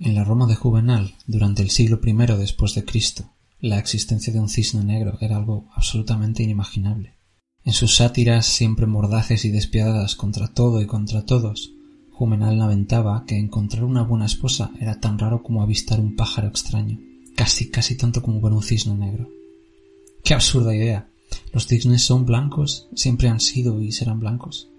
En la Roma de Juvenal, durante el siglo I después de Cristo, la existencia de un cisne negro era algo absolutamente inimaginable. En sus sátiras siempre mordaces y despiadadas contra todo y contra todos, Juvenal lamentaba que encontrar una buena esposa era tan raro como avistar un pájaro extraño, casi casi tanto como ver un cisne negro. Qué absurda idea. Los cisnes son blancos, siempre han sido y serán blancos.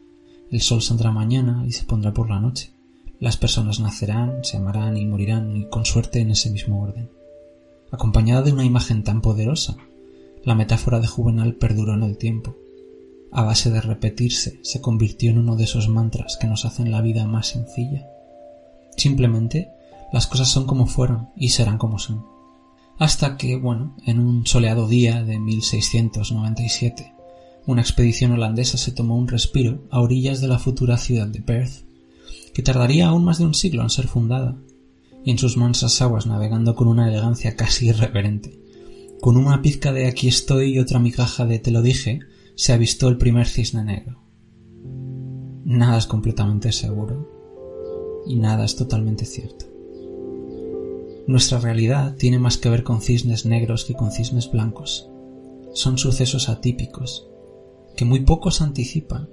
El sol saldrá mañana y se pondrá por la noche. Las personas nacerán, se amarán y morirán y con suerte en ese mismo orden. Acompañada de una imagen tan poderosa, la metáfora de Juvenal perduró en el tiempo. A base de repetirse, se convirtió en uno de esos mantras que nos hacen la vida más sencilla. Simplemente, las cosas son como fueron y serán como son. Hasta que, bueno, en un soleado día de 1697, una expedición holandesa se tomó un respiro a orillas de la futura ciudad de Perth que tardaría aún más de un siglo en ser fundada, y en sus mansas aguas navegando con una elegancia casi irreverente. Con una pizca de aquí estoy y otra migaja de te lo dije, se avistó el primer cisne negro. Nada es completamente seguro y nada es totalmente cierto. Nuestra realidad tiene más que ver con cisnes negros que con cisnes blancos. Son sucesos atípicos, que muy pocos anticipan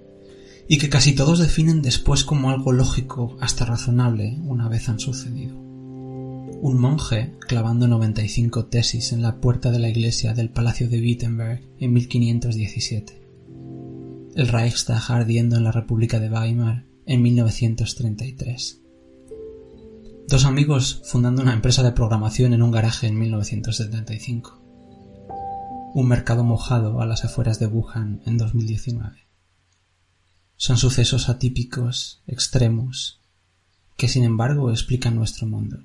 y que casi todos definen después como algo lógico hasta razonable una vez han sucedido. Un monje clavando 95 tesis en la puerta de la iglesia del Palacio de Wittenberg en 1517. El Reichstag ardiendo en la República de Weimar en 1933. Dos amigos fundando una empresa de programación en un garaje en 1975. Un mercado mojado a las afueras de Wuhan en 2019 son sucesos atípicos, extremos, que sin embargo explican nuestro mundo.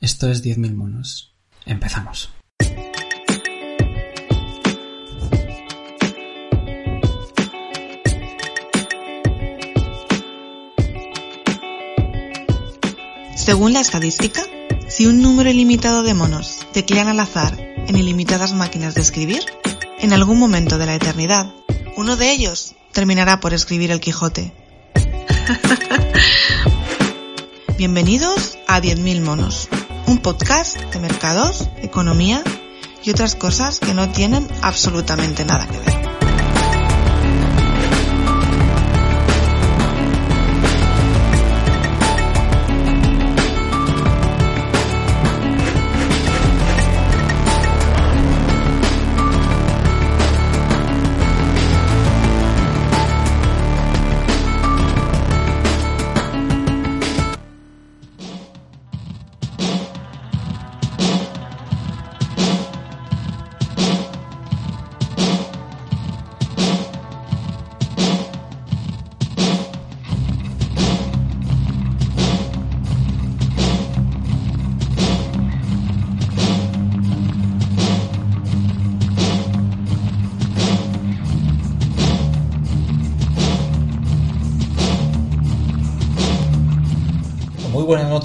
Esto es 10.000 monos. Empezamos. Según la estadística, si un número ilimitado de monos teclean al azar en ilimitadas máquinas de escribir, en algún momento de la eternidad uno de ellos terminará por escribir el Quijote. Bienvenidos a 10.000 monos, un podcast de mercados, economía y otras cosas que no tienen absolutamente nada que ver.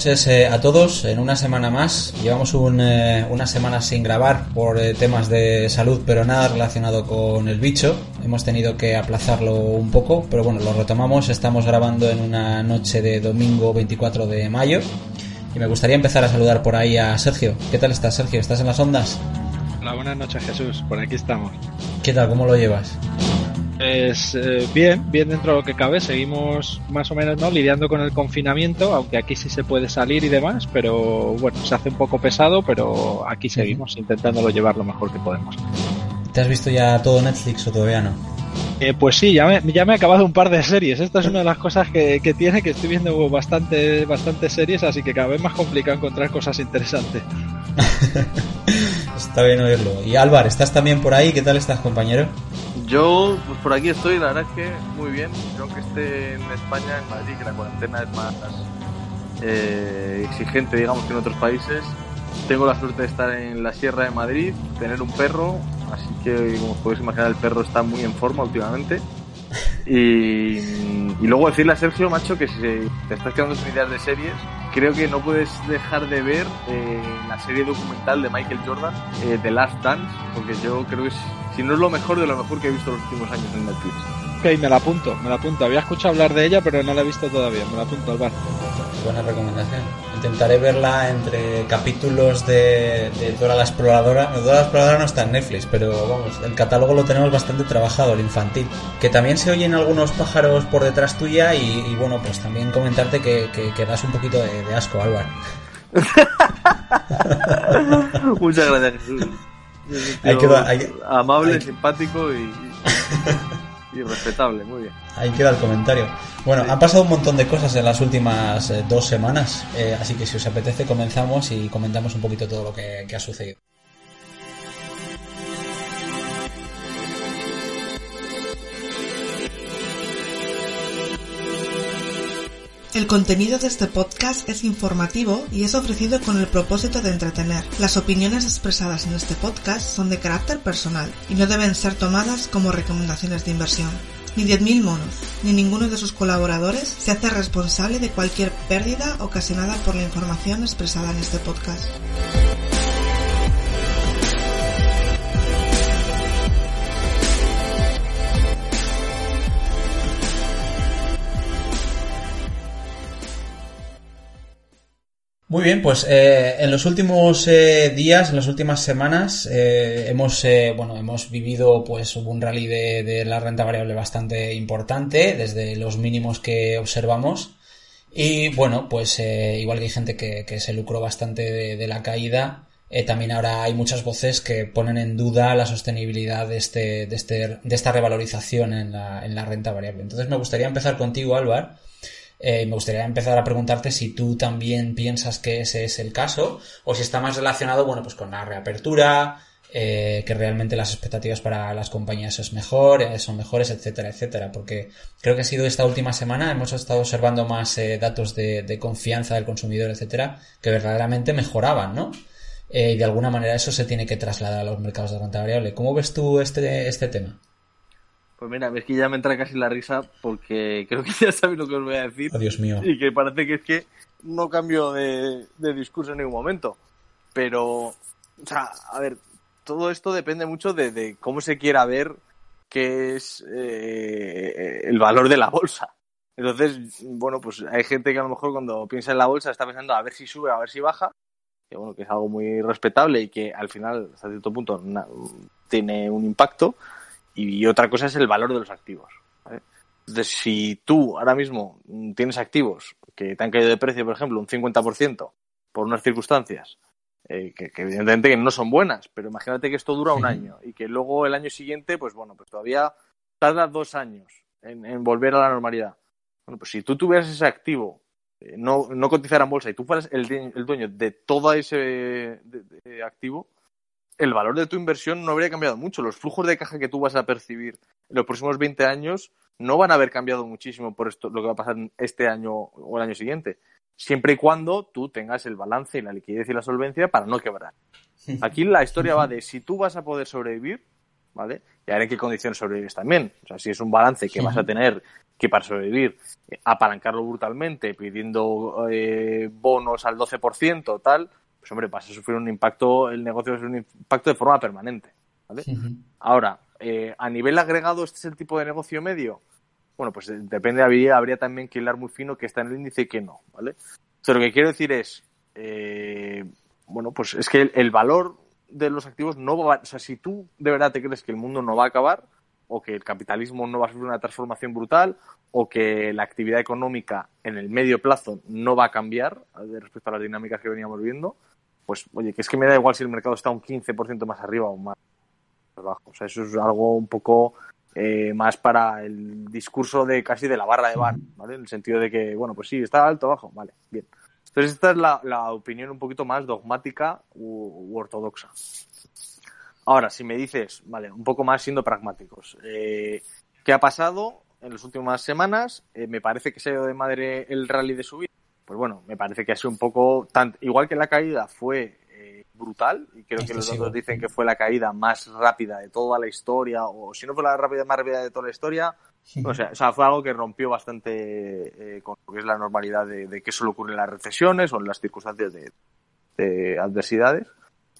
Noches eh, a todos. En una semana más, llevamos eh, una semana sin grabar por eh, temas de salud, pero nada relacionado con el bicho. Hemos tenido que aplazarlo un poco, pero bueno, lo retomamos. Estamos grabando en una noche de domingo 24 de mayo. Y me gustaría empezar a saludar por ahí a Sergio. ¿Qué tal estás, Sergio? ¿Estás en las ondas? Hola, buenas noches, Jesús. Por aquí estamos. ¿Qué tal? ¿Cómo lo llevas? Pues bien, bien dentro de lo que cabe. Seguimos más o menos no lidiando con el confinamiento, aunque aquí sí se puede salir y demás, pero bueno, se hace un poco pesado, pero aquí seguimos intentándolo llevar lo mejor que podemos. ¿Te has visto ya todo Netflix o todavía no? Eh, pues sí, ya me, ya me he acabado un par de series. Esta es una de las cosas que, que tiene, que estoy viendo bastante, bastantes series, así que cada vez más complicado encontrar cosas interesantes. Está bien oírlo. Y Álvaro, ¿estás también por ahí? ¿Qué tal estás, compañero? Yo, pues por aquí estoy, la verdad es que muy bien. Creo que esté en España, en Madrid, que la cuarentena es más, eh, exigente, digamos, que en otros países. Tengo la suerte de estar en la Sierra de Madrid, tener un perro, así que como podéis imaginar el perro está muy en forma últimamente. Y, y luego decirle a Sergio, macho, que si te estás quedando sin ideas de series, creo que no puedes dejar de ver eh, la serie documental de Michael Jordan, eh, The Last Dance, porque yo creo que es, si no es lo mejor de lo mejor que he visto los últimos años en Netflix. Ok, me la apunto, me la apunto. Había escuchado hablar de ella, pero no la he visto todavía. Me la apunto al bar. Buena recomendación. Intentaré verla entre capítulos de, de Dora la Exploradora. No, Dora la Exploradora no está en Netflix, pero vamos, el catálogo lo tenemos bastante trabajado, el infantil. Que también se oyen algunos pájaros por detrás tuya y, y bueno, pues también comentarte que, que, que das un poquito de, de asco, Álvaro. Muchas gracias, Jesús. Hay que dar- hay- amable, hay- simpático y, y, respetable, muy bien. Ahí queda el comentario. Bueno, han pasado un montón de cosas en las últimas eh, dos semanas, eh, así que si os apetece comenzamos y comentamos un poquito todo lo que, que ha sucedido. El contenido de este podcast es informativo y es ofrecido con el propósito de entretener. Las opiniones expresadas en este podcast son de carácter personal y no deben ser tomadas como recomendaciones de inversión. Ni 10.000 monos, ni ninguno de sus colaboradores se hace responsable de cualquier pérdida ocasionada por la información expresada en este podcast. Muy bien, pues eh, en los últimos eh, días, en las últimas semanas, eh, hemos eh, bueno hemos vivido pues un rally de, la renta variable bastante importante desde los mínimos que observamos y bueno pues igual que hay gente que, se lucró bastante de, de la caída, también ahora hay muchas voces que ponen en duda la sostenibilidad de este de este de esta revalorización en la, en la renta variable. Entonces me gustaría empezar contigo, Álvaro. Eh, me gustaría empezar a preguntarte si tú también piensas que ese es el caso o si está más relacionado, bueno, pues con la reapertura, eh, que realmente las expectativas para las compañías es mejor, eh, son mejores, etcétera, etcétera. Porque creo que ha sido esta última semana, hemos estado observando más datos de, de confianza del consumidor, etcétera, que verdaderamente mejoraban, ¿no? Y de alguna manera eso se tiene que trasladar a los mercados de renta variable. ¿Cómo ves tú este, este tema? Pues mira, es que ya me entra casi la risa porque creo que ya sabéis lo que os voy a decir. Oh, Dios mío. Y que parece que es que no cambio de, de discurso en ningún momento. Pero, o sea, a ver, todo esto depende mucho de, de cómo se quiera ver qué es eh, el valor de la bolsa. Entonces, bueno, pues hay gente que a lo mejor cuando piensa en la bolsa está pensando a ver si sube, a ver si baja, que bueno, que es algo muy respetable y que al final, hasta cierto punto, na- tiene un impacto. Y otra cosa es el valor de los activos. ¿vale? Entonces, si tú ahora mismo tienes activos que te han caído de precio, por ejemplo, un 50% por unas circunstancias eh, que, que evidentemente que no son buenas, pero imagínate que esto dura un año y que luego el año siguiente, pues bueno, pues todavía tarda dos años en, en volver a la normalidad. Bueno, pues si tú tuvieras ese activo, eh, no, no cotizara en bolsa y tú fueras el, el dueño de todo ese de- de activo, el valor de tu inversión no habría cambiado mucho. Los flujos de caja que tú vas a percibir en los próximos 20 años no van a haber cambiado muchísimo por esto, lo que va a pasar este año o el año siguiente. Siempre y cuando tú tengas el balance y la liquidez y la solvencia para no quebrar. Aquí la historia va de si tú vas a poder sobrevivir, ¿vale? Y a ver en qué condiciones sobrevives también. O sea, si es un balance que vas a tener que para sobrevivir eh, apalancarlo brutalmente, pidiendo eh, bonos al 12%, tal, pues hombre, vas a sufrir un impacto, el negocio va a sufrir un impacto de forma permanente. ¿vale? Ahora, eh, a nivel agregado, ¿este es el tipo de negocio medio? Bueno, pues eh, depende, habría, habría también que hilar muy fino que está en el índice y que no, ¿vale? Pero lo que quiero decir es, eh, bueno, pues es que el, el valor de los activos no va, o sea, si tú de verdad te crees que el mundo no va a acabar, o que el capitalismo no va a sufrir una transformación brutal, o que la actividad económica en el medio plazo no va a cambiar respecto a las dinámicas que veníamos viendo, pues oye, que es que me da igual si el mercado está un 15% más arriba o más abajo. O sea, eso es algo un poco eh, más para el discurso de casi de la barra de bar, ¿vale? En el sentido de que, bueno, pues sí, está alto o bajo, vale, bien. Entonces esta es la, opinión un poquito más dogmática u, u ortodoxa. Ahora, si me dices, vale, un poco más siendo pragmáticos, eh, ¿qué ha pasado en las últimas semanas? Eh, me parece que se ha ido de madre el rally de subida pues bueno, me parece que ha sido un poco, tan, igual que la caída fue eh, brutal, y creo que los otros dicen que fue la caída más rápida de toda la historia, o si no fue la rápida más rápida de toda la historia, o sea, o sea, fue algo que rompió bastante eh, con lo que es la normalidad de, de que solo ocurre en las recesiones o en las circunstancias de, de adversidades.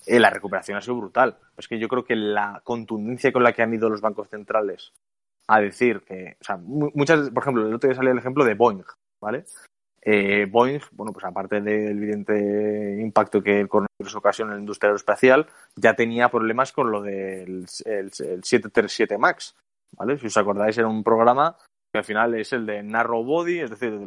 Eh, la recuperación ha sido brutal. Es que yo creo que la contundencia con la que han ido los bancos centrales a decir que, o sea, mu- muchas, por ejemplo, el otro día salió el ejemplo de Boeing, ¿vale? Eh, Boeing, bueno, pues aparte del evidente impacto que el coronavirus ocasiona en la industria aeroespacial, ya tenía problemas con lo del el, el 737 MAX, ¿vale? Si os acordáis, era un programa que al final es el de narrow body, es decir,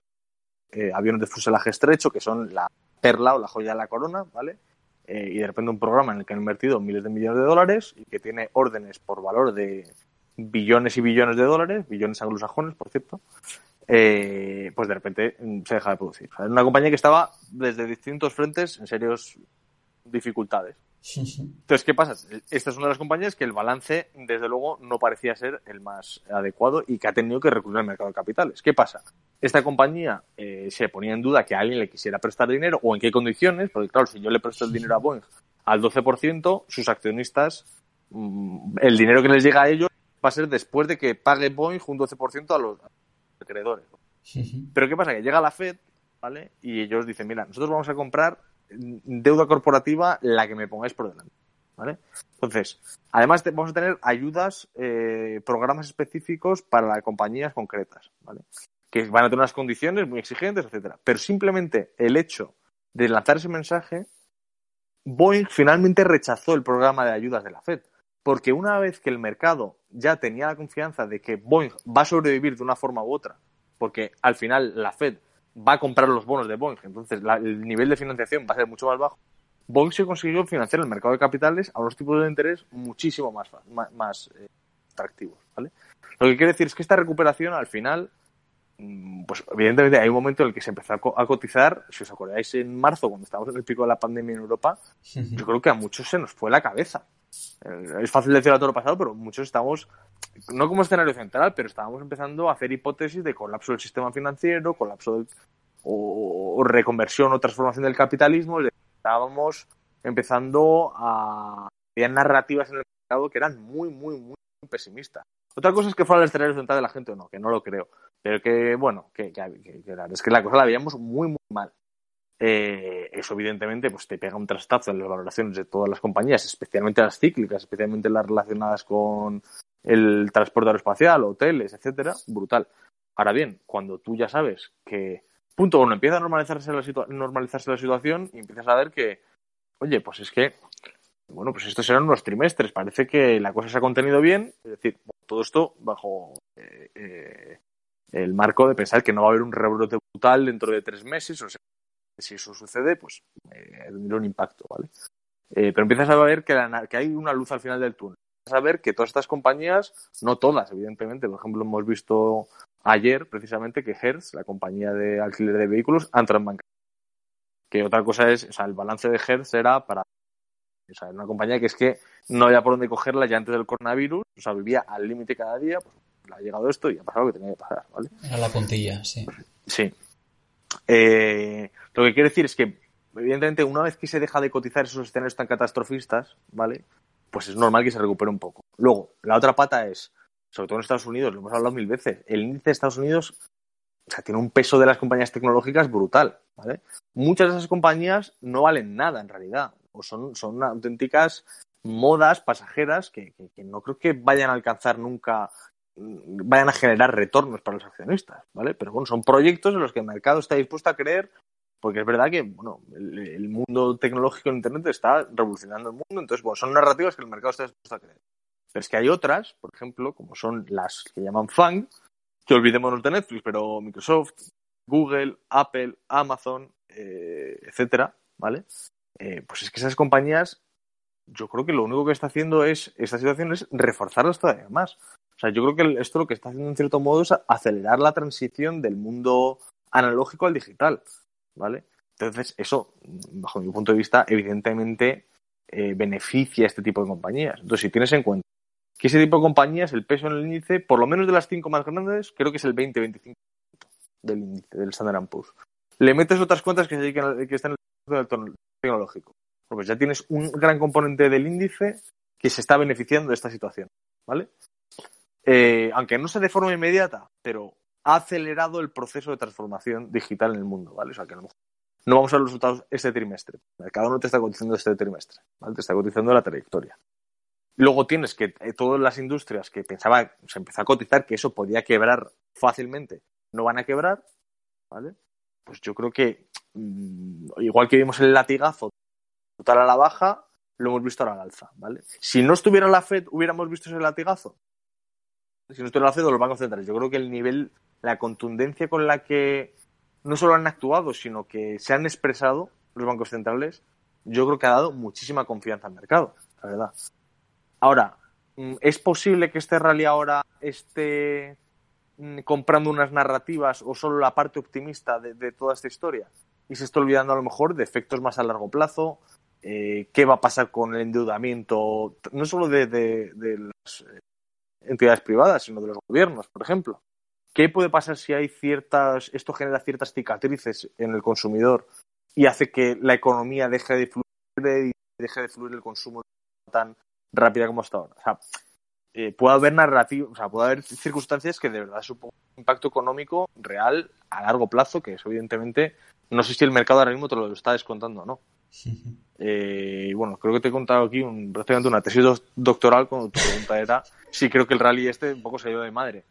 eh, aviones de fuselaje estrecho, que son la perla o la joya de la corona, ¿vale? Eh, y de repente un programa en el que han invertido miles de millones de dólares y que tiene órdenes por valor de billones y billones de dólares, billones anglosajones, por cierto, eh, pues de repente mm, se deja de producir. O sea, era una compañía que estaba desde distintos frentes en serios dificultades. Entonces, ¿qué pasa? Esta es una de las compañías que el balance, desde luego, no parecía ser el más adecuado y que ha tenido que recurrir al mercado de capitales. ¿Qué pasa? Esta compañía eh, se ponía en duda que alguien le quisiera prestar dinero o en qué condiciones, porque claro, si yo le presto el dinero a Boeing al 12%, sus accionistas, mm, el dinero que les llega a ellos va a ser después de que pague Boeing un 12% a los acreedores. Pero ¿qué pasa? Que llega la Fed, ¿vale? Y ellos dicen, mira, nosotros vamos a comprar deuda corporativa la que me pongáis por delante, ¿vale? Entonces, además vamos a tener ayudas, eh, programas específicos para compañías concretas, ¿vale? Que van a tener unas condiciones muy exigentes, etcétera. Pero simplemente el hecho de lanzar ese mensaje, Boeing finalmente rechazó el programa de ayudas de la Fed. Porque una vez que el mercado ya tenía la confianza de que Boeing va a sobrevivir de una forma u otra, porque al final la Fed va a comprar los bonos de Boeing, entonces el nivel de financiación va a ser mucho más bajo. Boeing se consiguió financiar el mercado de capitales a unos tipos de interés muchísimo más, más, eh, atractivos. ¿vale? Lo que quiere decir es que esta recuperación al final, pues evidentemente hay un momento en el que se empezó a, co- a cotizar, si os acordáis en marzo, cuando estábamos en el pico de la pandemia en Europa, yo creo que a muchos se nos fue la cabeza. Eh, Es fácil decirlo a todo lo pasado, pero muchos estamos, no como escenario central, pero estábamos empezando a hacer hipótesis de colapso del sistema financiero, colapso del, o, o reconversión o transformación del capitalismo. Estábamos empezando a... Había narrativas en el mercado que eran muy, muy, muy pesimistas. Otra cosa es que fuera el escenario central de la gente o no, que no lo creo. Pero que, bueno, que, que, la es que la cosa la veíamos muy, muy mal. Eh, eso evidentemente pues te pega un trastazo en las valoraciones de todas las compañías, especialmente las cíclicas, especialmente las relacionadas con el transporte aeroespacial, hoteles, etcétera, brutal. Ahora bien, cuando tú ya sabes que punto uno empieza a normalizarse la, situa- normalizarse la situación y empiezas a ver que, oye, pues es que, bueno, pues estos serán unos trimestres, parece que la cosa se ha contenido bien, es decir, todo esto bajo eh, eh, el marco de pensar que no va a haber un rebrote brutal dentro de tres meses, o sea, si eso sucede, pues eh, tendrá un impacto, ¿vale? Eh, pero empiezas a ver que, hay una luz al final del túnel. Empiezas a ver que todas estas compañías, no todas, evidentemente, por ejemplo, hemos visto ayer precisamente que Hertz, la compañía de alquiler de vehículos, ha entrado en bancarrota. Que otra cosa es, o sea, el balance de Hertz era para. O una compañía que es que no había por dónde cogerla ya antes del coronavirus, o sea, vivía al límite cada día, pues ha llegado esto y ha pasado lo que tenía que pasar, ¿vale? Era la puntilla, sí. Sí. Eh, lo que quiero decir es que, evidentemente, una vez que se deja de cotizar esos escenarios tan catastrofistas, ¿vale? Pues es normal que se recupere un poco. Luego, la otra pata es, sobre todo en Estados Unidos, lo hemos hablado mil veces, el índice de Estados Unidos o sea, tiene un peso de las compañías tecnológicas brutal, ¿vale? Muchas de esas compañías no valen nada en realidad, o son, son auténticas modas pasajeras que, que- que no creo que vayan a alcanzar nunca, vayan a generar retornos para los accionistas, ¿vale? Pero bueno, son proyectos en los que el mercado está dispuesto a creer, porque es verdad que, bueno, el, mundo tecnológico en Internet está revolucionando el mundo, entonces, bueno, son narrativas que el mercado está dispuesto a creer. Pero es que hay otras, por ejemplo, como son las que llaman FANG, que olvidémonos de Netflix, pero Microsoft, Google, Apple, Amazon, eh, etcétera, ¿vale? Eh, pues es que esas compañías, yo creo que lo único que está haciendo es, esta situación es reforzarlas todavía más. O sea, yo creo que esto lo que está haciendo en cierto modo es acelerar la transición del mundo analógico al digital, ¿vale? Entonces, eso, bajo mi punto de vista, evidentemente eh, beneficia a este tipo de compañías. Entonces, si tienes en cuenta que ese tipo de compañías, el peso en el índice, por lo menos de las cinco más grandes, creo que es el 20-25% del índice, del Standard Poor's. le metes otras cuentas que, están en el sector tecnológico. Pues ya tienes un gran componente del índice que se está beneficiando de esta situación, ¿vale? Eh, aunque no sea de forma inmediata, pero ha acelerado el proceso de transformación digital en el mundo, ¿vale? O sea, que mejor no vamos a ver los resultados este trimestre. El mercado no te está cotizando este trimestre, ¿vale? Te está cotizando la trayectoria. Luego tienes que eh, todas las industrias que pensaba, se empezó a cotizar que eso podía quebrar fácilmente, no van a quebrar, ¿vale? Pues yo creo que, mm, igual que vimos el latigazo total a la baja, lo hemos visto ahora al alza, ¿vale? Si no estuviera la Fed, hubiéramos visto ese latigazo. Si no estuviera la Fed o los bancos centrales, yo creo que el nivel, la contundencia con la que no solo han actuado, sino que se han expresado los bancos centrales, yo creo que ha dado muchísima confianza al mercado, la verdad. Ahora, mm, ¿es posible que este rally ahora esté mm, comprando unas narrativas o solo la parte optimista de, toda esta historia? Y se está olvidando a lo mejor de efectos más a largo plazo, eh, qué va a pasar con el endeudamiento, no solo de, de las eh, entidades privadas, sino de los gobiernos, por ejemplo. ¿Qué puede pasar si hay ciertas, esto genera ciertas cicatrices en el consumidor y hace que la economía deje de fluir y deje de fluir el consumo tan rápida como hasta ahora? O sea, eh, puede haber narrativa, o sea, puede haber circunstancias que de verdad supongan un impacto económico real a largo plazo, que es evidentemente, no sé si el mercado ahora mismo te lo está descontando o no. Eh, bueno, creo que te he contado aquí un, prácticamente una tesis doctoral cuando tu pregunta era si creo que el rally este un poco se ha ido de madre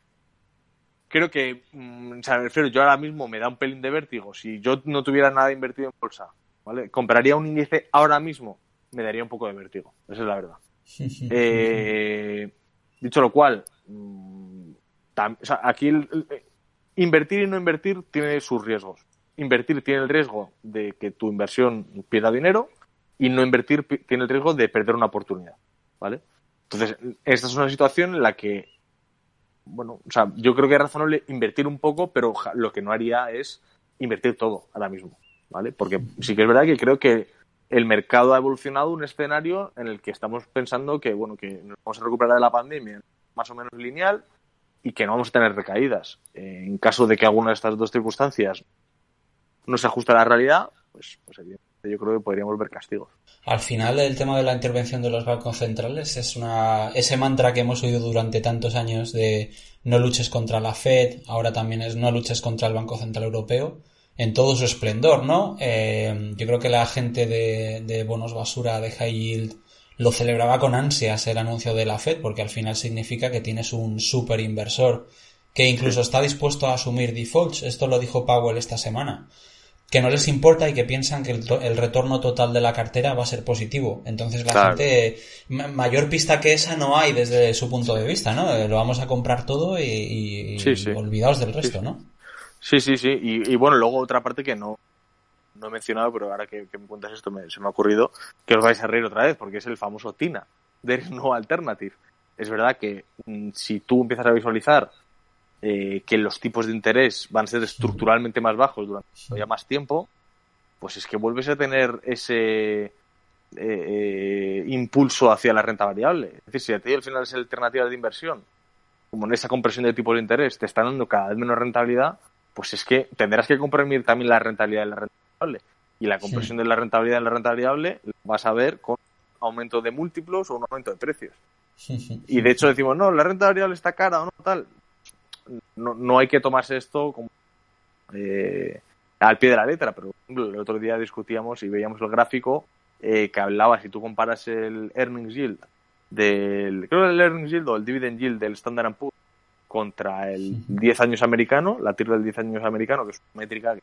creo que, mm, o sea, me refiero, yo ahora mismo me da un pelín de vértigo. Si yo no tuviera nada invertido en bolsa, ¿vale? Compraría un índice ahora mismo, me daría un poco de vértigo. Esa es la verdad. Eh, dicho lo cual, mm, o sea, aquí invertir y no invertir tiene sus riesgos. Invertir tiene el riesgo de que tu inversión pierda dinero y no invertir tiene el riesgo de perder una oportunidad, ¿vale? Entonces, esta es una situación en la que bueno, o sea, yo creo que es razonable invertir un poco, pero lo que no haría es invertir todo ahora mismo, ¿vale? Porque sí que es verdad que creo que el mercado ha evolucionado un escenario en el que estamos pensando que, bueno, que nos vamos a recuperar de la pandemia más o menos lineal y que no vamos a tener recaídas. En caso de que alguna de estas dos circunstancias no se ajuste a la realidad, pues, pues yo creo que podríamos ver castigos. Al final el tema de la intervención de los bancos centrales es una ese mantra que hemos oído durante tantos años de no luches contra la Fed, ahora también es no luches contra el Banco Central Europeo en todo su esplendor, ¿no? Eh, yo creo que la gente de, bonos basura de high yield lo celebraba con ansias el anuncio de la Fed porque al final significa que tienes un super inversor que incluso está dispuesto a asumir defaults. Esto lo dijo Powell esta semana que no les importa y que piensan que el, retorno total de la cartera va a ser positivo. Entonces la gente, mayor pista que esa no hay desde su punto de vista, ¿no? Eh, lo vamos a comprar todo y, olvidados del resto, ¿no? Sí, sí, sí. Y, bueno, luego otra parte que no, no he mencionado, pero ahora que, me cuentas esto se me ha ocurrido que os vais a reír otra vez, porque es el famoso TINA, There is no alternative. Es verdad que mm, si tú empiezas a visualizar eh, que los tipos de interés van a ser estructuralmente más bajos durante todavía más tiempo, pues es que vuelves a tener ese eh, eh, impulso hacia la renta variable. Es decir, si a ti al final es alternativa de inversión, como en esa compresión de tipos de interés te están dando cada vez menos rentabilidad, pues es que tendrás que comprimir también la rentabilidad de la renta variable. Y la compresión de la rentabilidad de la renta variable vas a ver con aumento de múltiplos o un aumento de precios. Y de hecho decimos, no, la renta variable está cara o no, tal no, no hay que tomarse esto como eh, al pie de la letra, pero el otro día discutíamos y veíamos el gráfico eh, que hablaba, si tú comparas el earnings yield del, creo el earnings yield o el dividend yield del Standard Poor's contra el 10 años americano, la tira del 10 años americano, que es una métrica que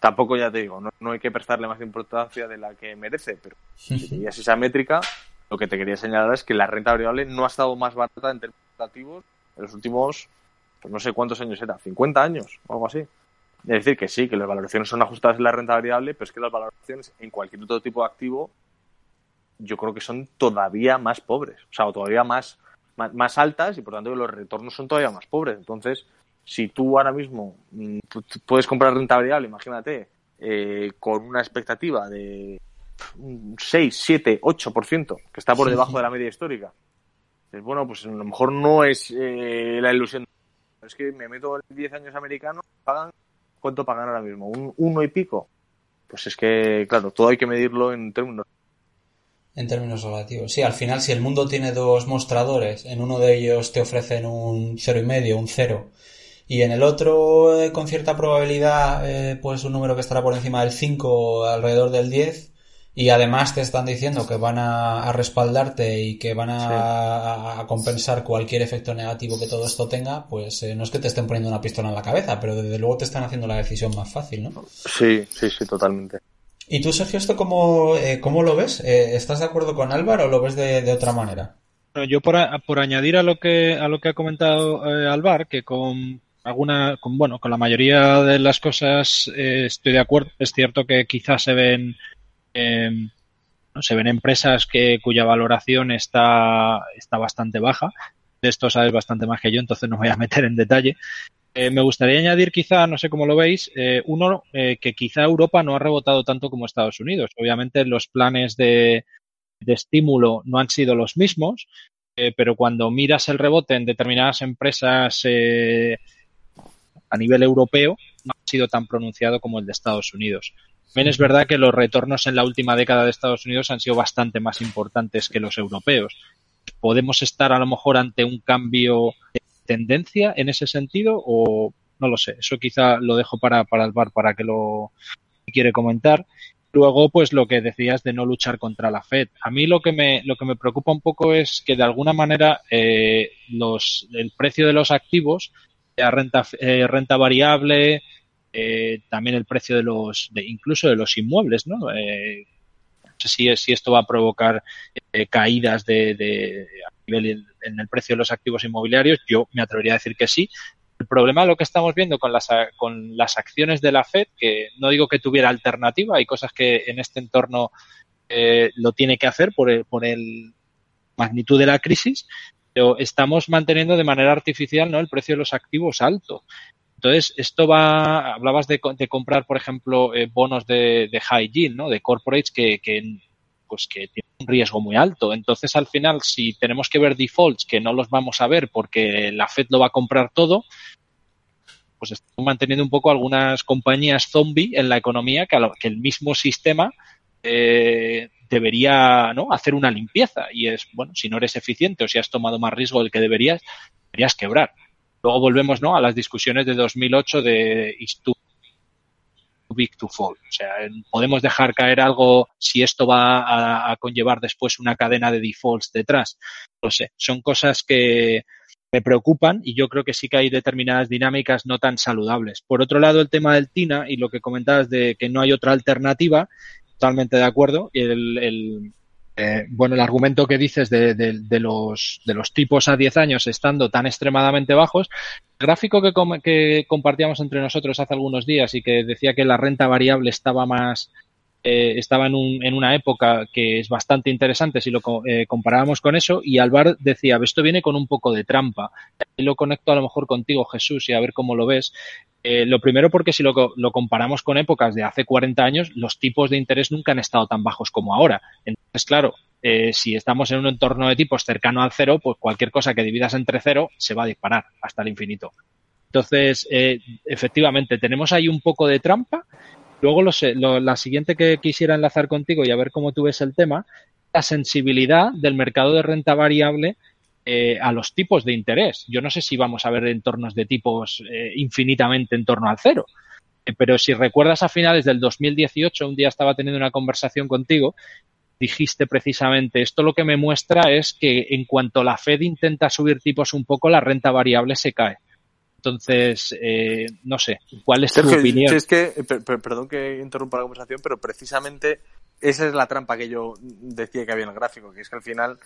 tampoco ya te digo, no, hay que prestarle más importancia de la que merece, pero si es esa métrica, lo que te quería señalar es que la renta variable no ha estado más barata en términos relativos en los últimos pues no sé cuántos años era, 50 años o algo así. Es decir, que sí, que las valoraciones son ajustadas en la renta variable, pero es que las valoraciones en cualquier otro tipo de activo yo creo que son todavía más pobres, o sea, todavía más, más, altas y por tanto los retornos son todavía más pobres. Entonces, si tú ahora mismo mm, puedes comprar renta variable, imagínate, eh, con una expectativa de 6, 7, 8%, que está por debajo de la media histórica, pues bueno, pues a lo mejor no es eh, la ilusión es que me meto en 10 años americanos, pagan ¿cuánto pagan ahora mismo? ¿Un uno y pico? Pues es que, claro, todo hay que medirlo en términos en términos relativos. Sí, al final, si el mundo tiene dos mostradores, en uno de ellos te ofrecen un cero y medio, un cero, y en el otro, eh, con cierta probabilidad, eh, pues un número que estará por encima del 5, alrededor del 10, y además te están diciendo que van a, respaldarte y que van a, compensar cualquier efecto negativo que todo esto tenga, pues eh, no es que te estén poniendo una pistola en la cabeza, pero desde luego te están haciendo la decisión más fácil, ¿no? Sí, sí, sí, totalmente. ¿Y tú, Sergio, esto cómo, eh, cómo lo ves? Eh, ¿Estás de acuerdo con Álvaro o lo ves de, otra manera? yo por, por, añadir a lo que a lo que ha comentado eh, Álvaro, que con alguna, con, bueno, con la mayoría de las cosas estoy de acuerdo. Es cierto que quizás se ven no se ven empresas que cuya valoración está está bastante baja. De esto sabes bastante más que yo, entonces no voy a meter en detalle. Eh, me gustaría añadir quizá, no sé cómo lo veis, eh, uno, eh, que quizá Europa no ha rebotado tanto como Estados Unidos. Obviamente los planes de, estímulo no han sido los mismos, pero cuando miras el rebote en determinadas empresas a nivel europeo, no ha sido tan pronunciado como el de Estados Unidos. También es verdad que los retornos en la última década de Estados Unidos han sido bastante más importantes que los europeos. Podemos estar a lo mejor ante un cambio tendencia en ese sentido o no lo sé, eso quizá lo dejo para, para el bar para que lo quiere comentar. Luego, pues lo que decías de no luchar contra la Fed. A mí lo que me, lo que me preocupa un poco es que de alguna manera eh, los, el precio de los activos, la renta, eh, renta variable, eh, también el precio de los, de, incluso de los inmuebles, ¿no? Eh, sé si, si esto va a provocar eh, caídas de, de, nivel en el precio de los activos inmobiliarios, yo me atrevería a decir que sí. El problema lo que estamos viendo con las, con las acciones de la Fed, que no digo que tuviera alternativa, hay cosas que en este entorno eh, lo tiene que hacer por el, por el magnitud de la crisis, pero estamos manteniendo de manera artificial ¿no? el precio de los activos alto. Entonces, esto va, hablabas de, de comprar, por ejemplo, eh, bonos de, de, high yield, ¿no? De corporates que, que pues que tiene un riesgo muy alto. Entonces, al final, si tenemos que ver defaults que no los vamos a ver porque la Fed lo va a comprar todo, pues estamos manteniendo un poco algunas compañías zombie en la economía que, que el mismo sistema eh, debería ¿no? hacer una limpieza. Y es, bueno, si no eres eficiente o si has tomado más riesgo del que deberías, deberías quebrar. Luego volvemos ¿no? a las discusiones de 2008 de big to fall. O sea, podemos dejar caer algo si esto va a, conllevar después una cadena de defaults detrás. No sé, son cosas que me preocupan y yo creo que sí que hay determinadas dinámicas no tan saludables. Por otro lado, el tema del TINA y lo que comentabas de que no hay otra alternativa, totalmente de acuerdo. El, el, eh, bueno, el argumento que dices de, de, los, de los tipos a 10 años estando tan extremadamente bajos, el gráfico que, que compartíamos entre nosotros hace algunos días y que decía que la renta variable estaba más, eh, estaba en, un, en, una época que es bastante interesante si lo eh, comparábamos con eso y Alvar decía, esto viene con un poco de trampa. Y lo conecto a lo mejor contigo, Jesús, y a ver cómo lo ves. Eh, lo primero porque si lo, lo, comparamos con épocas de hace 40 años, los tipos de interés nunca han estado tan bajos como ahora. Entonces, claro, eh, si estamos en un entorno de tipos cercano al cero, pues cualquier cosa que dividas entre cero se va a disparar hasta el infinito. Entonces, efectivamente, tenemos ahí un poco de trampa. Luego, lo, la siguiente que quisiera enlazar contigo y a ver cómo tú ves el tema, la sensibilidad del mercado de renta variable eh, a los tipos de interés. Yo no sé si vamos a ver entornos de tipos eh, infinitamente en torno al cero. Eh, pero si recuerdas a finales del 2018, un día estaba teniendo una conversación contigo, dijiste precisamente, esto lo que me muestra es que en cuanto la Fed intenta subir tipos un poco, la renta variable se cae. Entonces, eh, no sé, ¿cuál es tu opinión? Es que, perdón que interrumpa la conversación, pero precisamente esa es la trampa que yo decía que había en el gráfico, que es que al final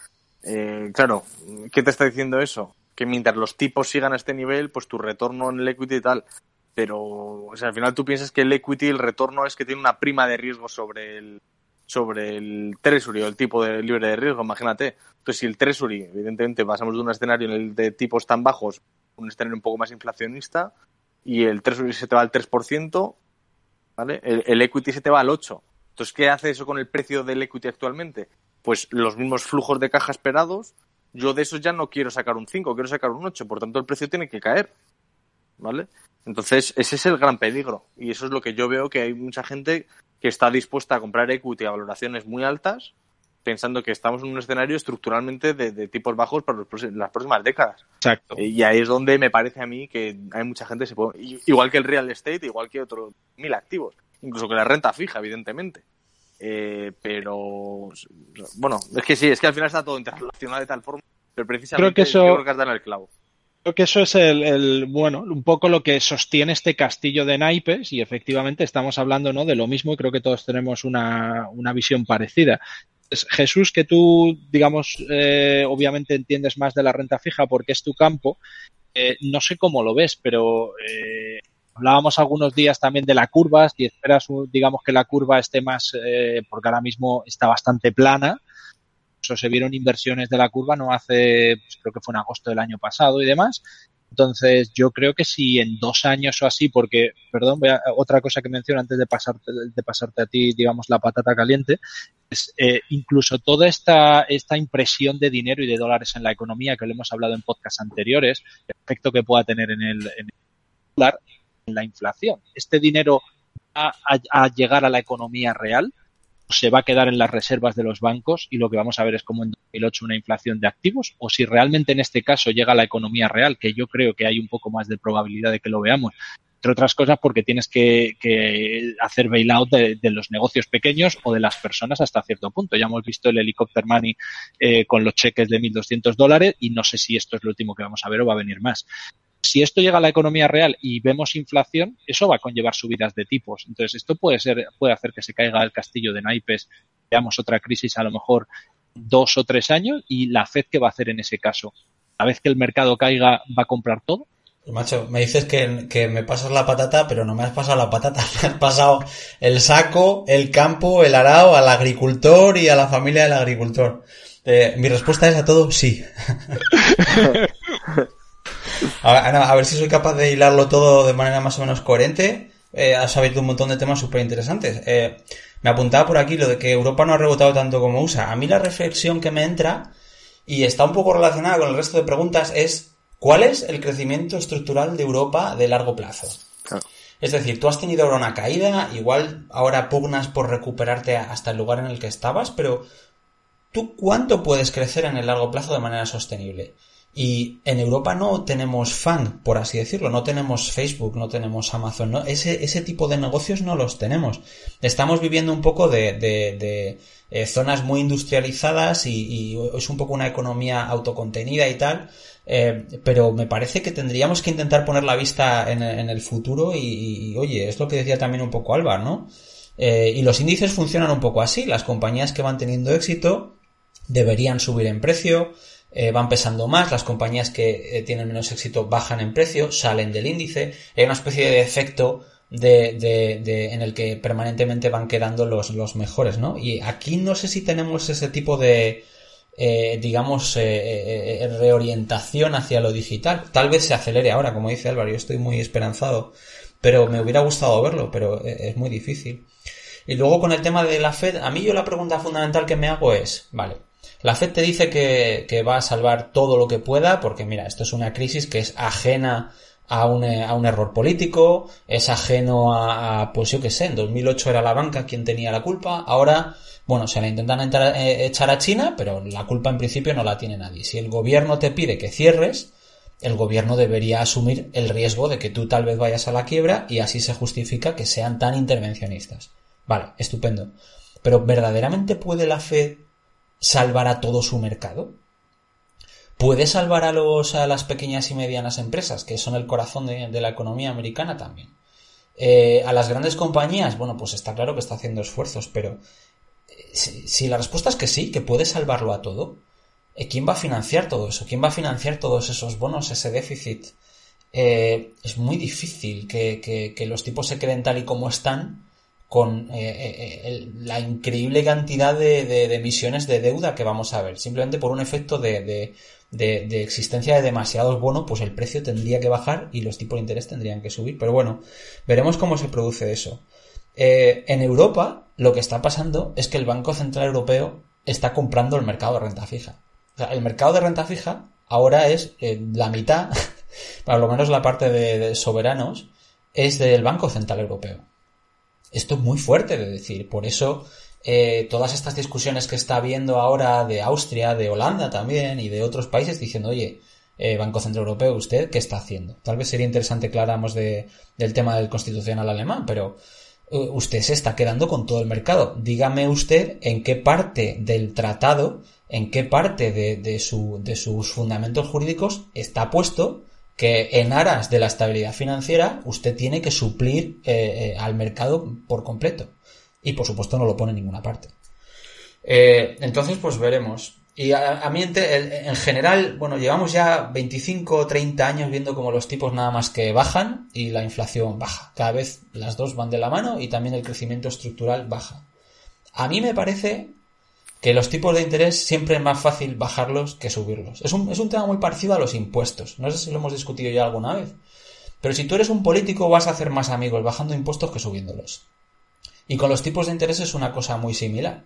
eh, claro, ¿qué te está diciendo eso? Que mientras los tipos sigan a este nivel, pues tu retorno en el equity y tal. Pero, o sea, al final tú piensas que el equity, el retorno es que tiene una prima de riesgo sobre el, sobre el treasury o el tipo de libre de riesgo, imagínate. Entonces, si el treasury, evidentemente, pasamos de un escenario en el de tipos tan bajos, un escenario un poco más inflacionista, y el treasury se te va al 3%, ¿vale? El, el equity se te va al 8%. Entonces, ¿qué hace eso con el precio del equity actualmente? pues los mismos flujos de caja esperados, yo de esos ya no quiero sacar un 5, quiero sacar un 8, por tanto el precio tiene que caer. ¿vale? Entonces, ese es el gran peligro. Y eso es lo que yo veo que hay mucha gente que está dispuesta a comprar equity a valoraciones muy altas, pensando que estamos en un escenario estructuralmente de, tipos bajos para las próximas décadas. Exacto. Y ahí es donde me parece a mí que hay mucha gente, se puede, igual que el real estate, igual que otros mil activos, incluso que la renta fija, evidentemente. Eh, pero, bueno, es que sí, es que al final está todo interrelacionado de tal forma, pero precisamente creo que eso... creo que has dado el clavo. Creo que eso es el, bueno, un poco lo que sostiene este castillo de naipes y efectivamente estamos hablando ¿no? de lo mismo y creo que todos tenemos una, una visión parecida. Jesús, que tú, digamos, eh, obviamente entiendes más de la renta fija porque es tu campo, eh, no sé cómo lo ves, pero eh, hablábamos algunos días también de la curva, si esperas, digamos, que la curva esté más, porque ahora mismo está bastante plana, se vieron inversiones de la curva no hace, pues creo que fue en agosto del año pasado y demás. Entonces, yo creo que si en dos años o así, porque, perdón, otra cosa que menciono antes de pasarte, de pasarte a ti, digamos, la patata caliente, es eh, incluso toda esta, esta impresión de dinero y de dólares en la economía, que lo hemos hablado en podcasts anteriores, el efecto que pueda tener en el, dólar, en la inflación. Este dinero va a llegar a la economía real se va a quedar en las reservas de los bancos y lo que vamos a ver es como en 2008 una inflación de activos o si realmente en este caso llega la economía real, que yo creo que hay un poco más de probabilidad de que lo veamos. Entre otras cosas porque tienes que, hacer bailout de, los negocios pequeños o de las personas hasta cierto punto. Ya hemos visto el helicóptero money eh, con los cheques de 1.200 dólares y no sé si esto es lo último que vamos a ver o va a venir más si esto llega a la economía real y vemos inflación, eso va a conllevar subidas de tipos. Entonces, esto puede ser, puede hacer que se caiga el castillo de naipes, veamos otra crisis a lo mejor dos o tres años y la Fed qué va a hacer en ese caso. A vez que el mercado caiga, va a comprar todo. Macho, me dices que, me pasas la patata, pero no me has pasado la patata, me has pasado el saco, el campo, el arao, al agricultor y a la familia del agricultor. Eh, mi respuesta es a todo sí. A, ver si soy capaz de hilarlo todo de manera más o menos coherente. Eh, has abierto un montón de temas súper interesantes. Eh, me apuntaba por aquí lo de que Europa no ha rebotado tanto como USA. A mí la reflexión que me entra, y está un poco relacionada con el resto de preguntas, es ¿cuál es el crecimiento estructural de Europa de largo plazo? Es decir, tú has tenido ahora una caída, igual ahora pugnas por recuperarte hasta el lugar en el que estabas, pero ¿tú cuánto puedes crecer en el largo plazo de manera sostenible? Y en Europa no tenemos fan, por así decirlo, no tenemos Facebook, no tenemos Amazon, ¿no? ese, ese tipo de negocios no los tenemos. Estamos viviendo un poco de, de, eh, zonas muy industrializadas y, es un poco una economía autocontenida y tal, eh, pero me parece que tendríamos que intentar poner la vista en, el futuro y, oye, es lo que decía también un poco Alba, ¿no? Eh, y los índices funcionan un poco así, las compañías que van teniendo éxito deberían subir en precio, eh, van pesando más, las compañías que eh, tienen menos éxito bajan en precio, salen del índice, hay una especie de efecto de, de, en el que permanentemente van quedando los, los mejores, ¿no? Y aquí no sé si tenemos ese tipo de, eh, digamos, reorientación hacia lo digital. Tal vez se acelere ahora, como dice Álvaro, yo estoy muy esperanzado, pero me hubiera gustado verlo, pero es muy difícil. Y luego con el tema de la Fed, a mí yo la pregunta fundamental que me hago es, vale, la FED te dice que, va a salvar todo lo que pueda, porque mira, esto es una crisis que es ajena a un, un error político, es ajeno a, pues yo qué sé, en 2008 era la banca quien tenía la culpa, ahora, bueno, se la intentan eh, echar a China, pero la culpa en principio no la tiene nadie. Si el gobierno te pide que cierres, el gobierno debería asumir el riesgo de que tú tal vez vayas a la quiebra y así se justifica que sean tan intervencionistas. Vale, estupendo. Pero ¿verdaderamente puede la Fed salvar a todo su mercado? ¿Puede salvar a, los, a las pequeñas y medianas empresas, que son el corazón de, la economía americana también? Eh, a las grandes compañías, bueno, pues está claro que está haciendo esfuerzos, pero eh, si, la respuesta es que sí, que puede salvarlo a todo, eh, ¿quién va a financiar todo eso? ¿Quién va a financiar todos esos bonos, ese déficit? es muy difícil que, que, los tipos se queden tal y como están con eh, eh, eh, la increíble cantidad de, emisiones de deuda que vamos a ver. Simplemente por un efecto de, de, existencia de demasiados bonos, pues el precio tendría que bajar y los tipos de interés tendrían que subir. Pero bueno, veremos cómo se produce eso. en Europa, lo que está pasando es que el Banco Central Europeo está comprando el mercado de renta fija. El mercado de renta fija ahora es la mitad para lo menos la parte de, soberanos, es del Banco Central Europeo. Esto es muy fuerte de decir, por eso eh, todas estas discusiones que está habiendo ahora de Austria, de Holanda también y de otros países diciendo, oye, eh, Banco Central Europeo, ¿usted qué está haciendo? Tal vez sería interesante que habláramos de, del tema del constitucional alemán, pero eh, usted se está quedando con todo el mercado. Dígame usted en qué parte del tratado, en qué parte de, de, su, de sus fundamentos jurídicos está puesto que en aras de la estabilidad financiera usted tiene que suplir eh, al mercado por completo. Y por supuesto no lo pone en ninguna parte. entonces, pues veremos. Y a, mí, en, general, bueno, llevamos ya 25 o 30 años viendo como los tipos nada más que bajan y la inflación baja. Cada vez las dos van de la mano y también el crecimiento estructural baja. A mí me parece que los tipos de interés siempre es más fácil bajarlos que subirlos. Es un, es un tema muy parecido a los impuestos. No sé si lo hemos discutido ya alguna vez. Pero si tú eres un político vas a hacer más amigos bajando impuestos que subiéndolos. Y con los tipos de interés es una cosa muy similar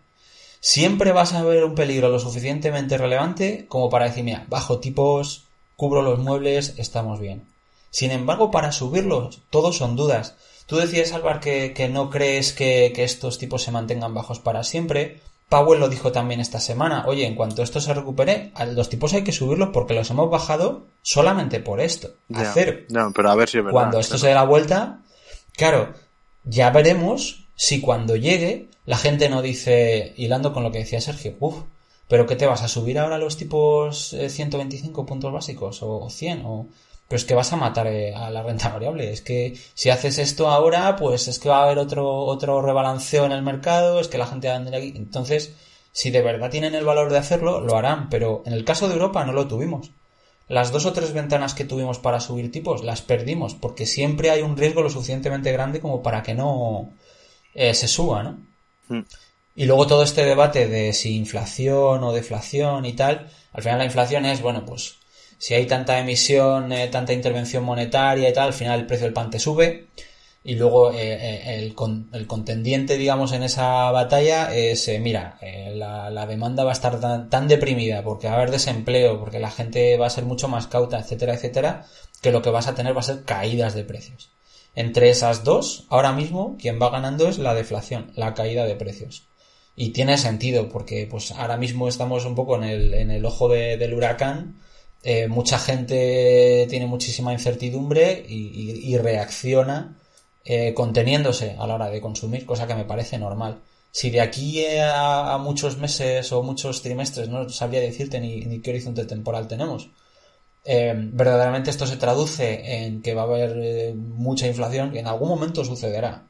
siempre vas a ver un peligro lo suficientemente relevante como para decir, mira, bajo tipos, cubro los muebles, estamos bien. Sin embargo, para subirlos, todos son dudas. Tú decías, Álvaro, que, no crees que, estos tipos se mantengan bajos para siempre. Powell lo dijo también esta semana. Oye, en cuanto esto se recupere, a los tipos hay que subirlos porque los hemos bajado solamente por esto. Hacer. pero a ver si es verdad, Cuando esto se dé la vuelta, claro, ya veremos si cuando llegue la gente no dice, hilando con lo que decía Sergio, uff, pero ¿qué te vas a subir ahora los tipos 125 eh, puntos básicos o 100? O... Pero es que vas a matar eh, a la renta variable. Es que si haces esto ahora, pues es que va a haber otro, otro rebalanceo en el mercado, es que la gente va a andar aquí. Entonces, si de verdad tienen el valor de hacerlo, lo harán. Pero en el caso de Europa no lo tuvimos. Las dos o tres ventanas que tuvimos para subir tipos las perdimos porque siempre hay un riesgo lo suficientemente grande como para que no eh, se suba, ¿no? Mm. Y luego todo este debate de si inflación o deflación y tal, al final la inflación es, bueno, pues si hay tanta emisión, eh, tanta intervención monetaria y tal, al final el precio del pan te sube. Y luego eh, eh, el, contendiente, digamos, en esa batalla es, mira, la, demanda va a estar tan, tan, deprimida porque va a haber desempleo, porque la gente va a ser mucho más cauta, etcétera, etcétera, que lo que vas a tener va a ser caídas de precios. Entre esas dos, ahora mismo, quien va ganando es la deflación, la caída de precios. Y tiene sentido, porque pues ahora mismo estamos un poco en el, en el ojo del huracán. Eh, mucha gente tiene muchísima incertidumbre y, reacciona eh, conteniéndose a la hora de consumir, cosa que me parece normal. Si de aquí a, muchos meses o muchos trimestres no sabría decirte ni, qué horizonte temporal tenemos, eh, verdaderamente esto se traduce en que va a haber mucha inflación, que en algún momento sucederá.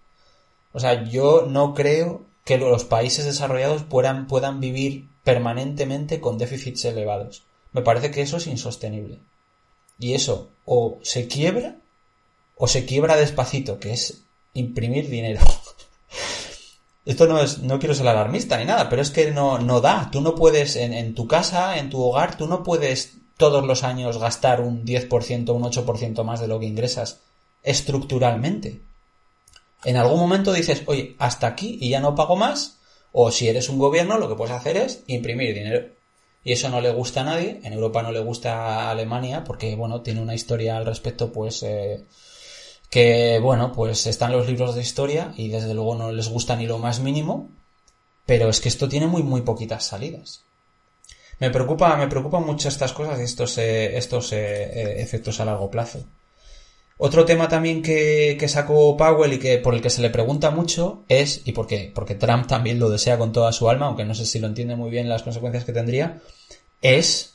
O sea, yo no creo que los países desarrollados puedan vivir permanentemente con déficits elevados. Me parece que eso es insostenible. Y eso o se quiebra o se quiebra despacito, que es imprimir dinero. Esto no es, no quiero ser alarmista ni nada, pero es que no, no da. Tú no puedes, en, en tu casa, en tu hogar, tú no puedes todos los años gastar un 10%, un 8% más de lo que ingresas estructuralmente. En algún momento dices, oye, hasta aquí y ya no pago más, o si eres un gobierno, lo que puedes hacer es imprimir dinero. Y eso no le gusta a nadie, en Europa no le gusta a Alemania, porque, bueno, tiene una historia al respecto, pues, eh, que, bueno, pues están los libros de historia y desde luego no les gusta ni lo más mínimo, pero es que esto tiene muy, muy poquitas salidas. Me preocupa, me preocupa mucho estas cosas y estos, eh, estos eh, efectos a largo plazo. Otro tema también que, que, sacó Powell y que por el que se le pregunta mucho es, y por qué, porque Trump también lo desea con toda su alma, aunque no sé si lo entiende muy bien las consecuencias que tendría, es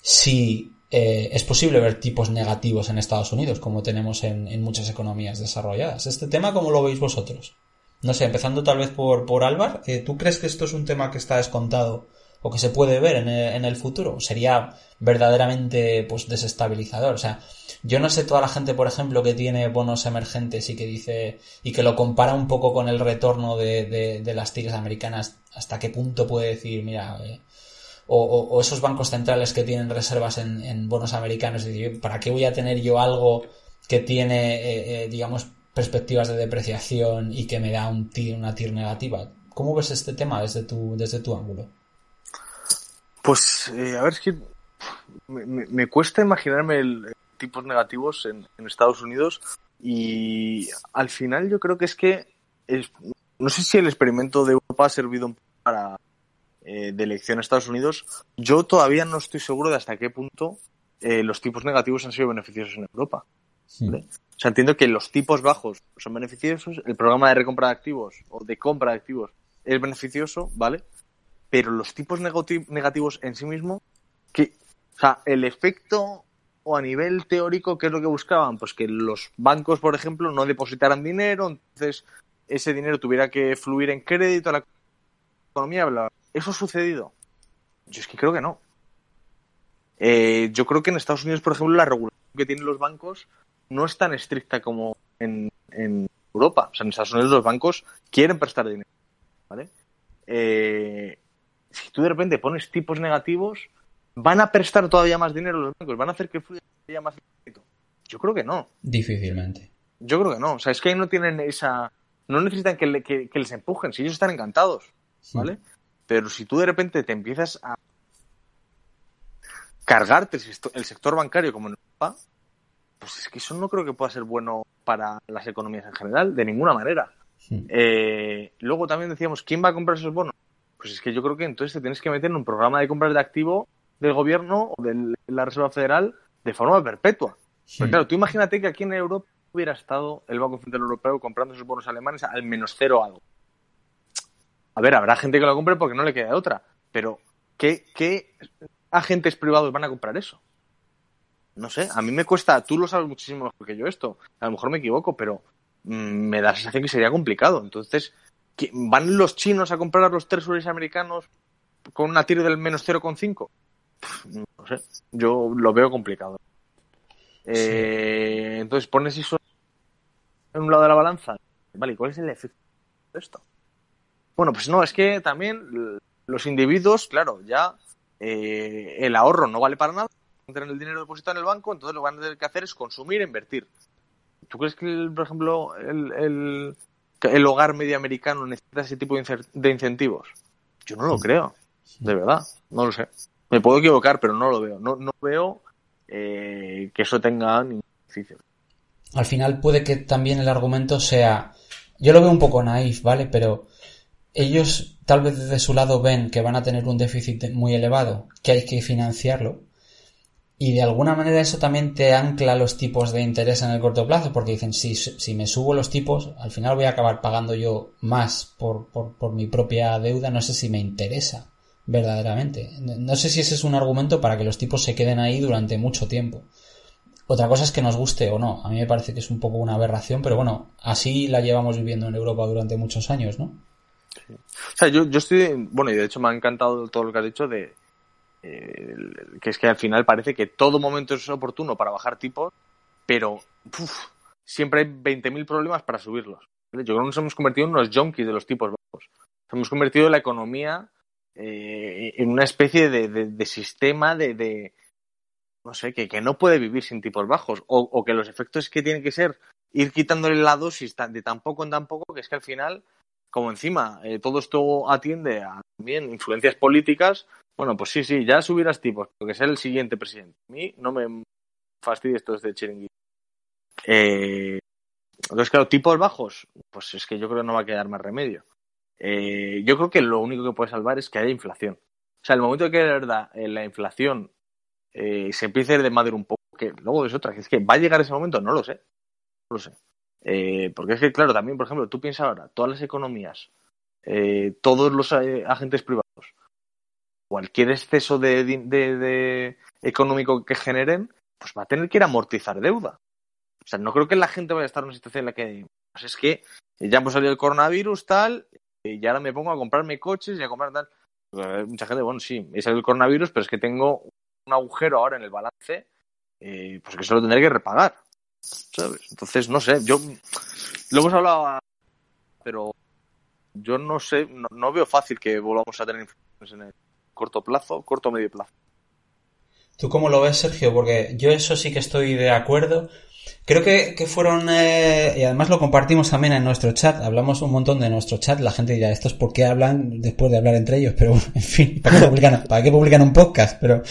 si es posible ver tipos negativos en Estados Unidos, como tenemos en, en, muchas economías desarrolladas. ¿Este tema cómo lo veis vosotros? No sé, empezando tal vez por, por Álvar, ¿tú crees que esto es un tema que está descontado o que se puede ver en el, en el futuro, sería verdaderamente pues desestabilizador. O sea, yo no sé toda la gente, por ejemplo, que tiene bonos emergentes y que dice y que lo compara un poco con el retorno de, de, las tigres americanas, hasta qué punto puede decir, mira, eh, o, esos bancos centrales que tienen reservas en, en bonos americanos, decir, ¿para qué voy a tener yo algo que tiene, eh, eh, digamos, perspectivas de depreciación y que me da un una TIR negativa? ¿Cómo ves este tema desde tu, desde tu ángulo? Pues, eh, a ver, es que me, cuesta imaginarme el, tipos negativos en, en Estados Unidos y al final yo creo que es que es- no sé si el experimento de Europa ha servido un poco para eh, de elección a Estados Unidos. Yo todavía no estoy seguro de hasta qué punto eh, los tipos negativos han sido beneficiosos en Europa. ¿vale? O sea, entiendo que los tipos bajos son beneficiosos, el programa de recompra de activos o de compra de activos es beneficioso, ¿vale? Pero los tipos negati- negativos en sí mismo, que, o sea, el efecto o a nivel teórico, ¿qué es lo que buscaban? Pues que los bancos, por ejemplo, no depositaran dinero, entonces ese dinero tuviera que fluir en crédito a la economía. bla. ¿Eso ha sucedido? Yo es que creo que no. Eh, yo creo que en Estados Unidos, por ejemplo, la regulación que tienen los bancos no es tan estricta como en, en Europa. O sea, en Estados Unidos los bancos quieren prestar dinero. ¿Vale? Eh, si tú de repente pones tipos negativos, ¿van a prestar todavía más dinero los bancos? ¿Van a hacer que fluya todavía más crédito? Yo creo que no. Difícilmente. Yo creo que no. O sea, es que ahí no tienen esa. No necesitan que, le- que- que les empujen. Si ellos están encantados. ¿Vale? Pero si tú de repente te empiezas a cargarte el, sector bancario como en Europa, pues es que eso no creo que pueda ser bueno para las economías en general, de ninguna manera. Sí. Eh, luego también decíamos, ¿quién va a comprar esos bonos? Pues es que yo creo que entonces te tienes que meter en un programa de compras de activo del gobierno o de la Reserva Federal de forma perpetua. Porque claro, tú imagínate que aquí en Europa hubiera estado el Banco Central Europeo comprando esos bonos alemanes al menos cero algo. A ver, habrá gente que lo compre porque no le queda otra, pero ¿qué, qué agentes privados van a comprar eso? No sé, a mí me cuesta, tú lo sabes muchísimo mejor que yo esto, a lo mejor me equivoco, pero mm, me da la sensación que sería complicado. Entonces, ¿qué- ¿van los chinos a comprar a los treasuries americanos con una tira del menos 0,5? Pff, No sé, yo lo veo complicado. Eh, Entonces, pones eso en un lado de la balanza. Vale, ¿y cuál es el efecto de esto? Bueno, pues no, es que también los individuos, claro, ya eh, el ahorro no vale para nada, tener el dinero depositado en el banco, entonces lo que van a tener que hacer es consumir e invertir. ¿Tú crees que, por ejemplo, el, el hogar medio americano necesita ese tipo de, incentivos? Yo no lo creo, de verdad, no lo sé. Me puedo equivocar, pero no lo veo. No, no veo eh, que eso tenga ningún beneficio. Al final puede que también el argumento sea, yo lo veo un poco naif, ¿vale? Pero ellos tal vez desde su lado ven que van a tener un déficit muy elevado, que hay que financiarlo. Y de alguna manera eso también te ancla los tipos de interés en el corto plazo, porque dicen, si, si me subo los tipos, al final voy a acabar pagando yo más por, por, por mi propia deuda, no sé si me interesa verdaderamente. No sé si ese es un argumento para que los tipos se queden ahí durante mucho tiempo. Otra cosa es que nos guste o no. A mí me parece que es un poco una aberración, pero bueno, así la llevamos viviendo en Europa durante muchos años, ¿no? O sea, yo, yo estoy, bueno, y de hecho me ha encantado todo lo que has dicho de que es que al final parece que todo momento es oportuno para bajar tipos, pero siempre hay 20.000 problemas para subirlos. Yo creo que nos hemos convertido en unos junkies de los tipos bajos. Hemos convertido la economía eh, en una especie de, sistema de, no sé, que, que no puede vivir sin tipos bajos, o, que los efectos que tienen que ser ir quitándole la dosis de tan poco en tan poco, que es que al final como encima eh, todo esto atiende a también influencias políticas, bueno, pues sí, sí, ya subirás tipos, porque sea el siguiente presidente. A mí no me fastidie esto de chiringuito. Eh, entonces, claro, tipos bajos, pues es que yo creo que no va a quedar más remedio. Eh, yo creo que lo único que puede salvar es que haya inflación. O sea, el momento que de verdad eh, la inflación eh, se empiece a ir de madre un poco, que luego es otra, es que va a llegar ese momento, no lo sé. No lo sé. Eh, porque es que, claro, también, por ejemplo, tú piensas ahora, todas las economías, todos los agentes privados, cualquier exceso de, económico que generen, pues va a tener que ir a amortizar deuda. O sea, no creo que la gente vaya a estar en una situación en la que, pues es que ya hemos salido el coronavirus, tal, y ahora me pongo a comprarme coches y a comprar tal. Eh, Mucha gente, bueno, sí, he salido el coronavirus, pero es que tengo un agujero ahora en el balance, eh, pues que se lo tendré que repagar. ¿sabes? Entonces, no sé, yo lo hemos hablado, pero yo no sé, no, no veo fácil que volvamos a tener inflaciones en el corto plazo, corto o medio plazo. ¿Tú cómo lo ves, Sergio? Porque yo eso sí que estoy de acuerdo. Creo que, que fueron, eh, y además lo compartimos también en nuestro chat, hablamos un montón de nuestro chat, la gente dirá, ¿estos por qué hablan después de hablar entre ellos? Pero bueno, en fin, ¿para qué publican, un podcast? Pero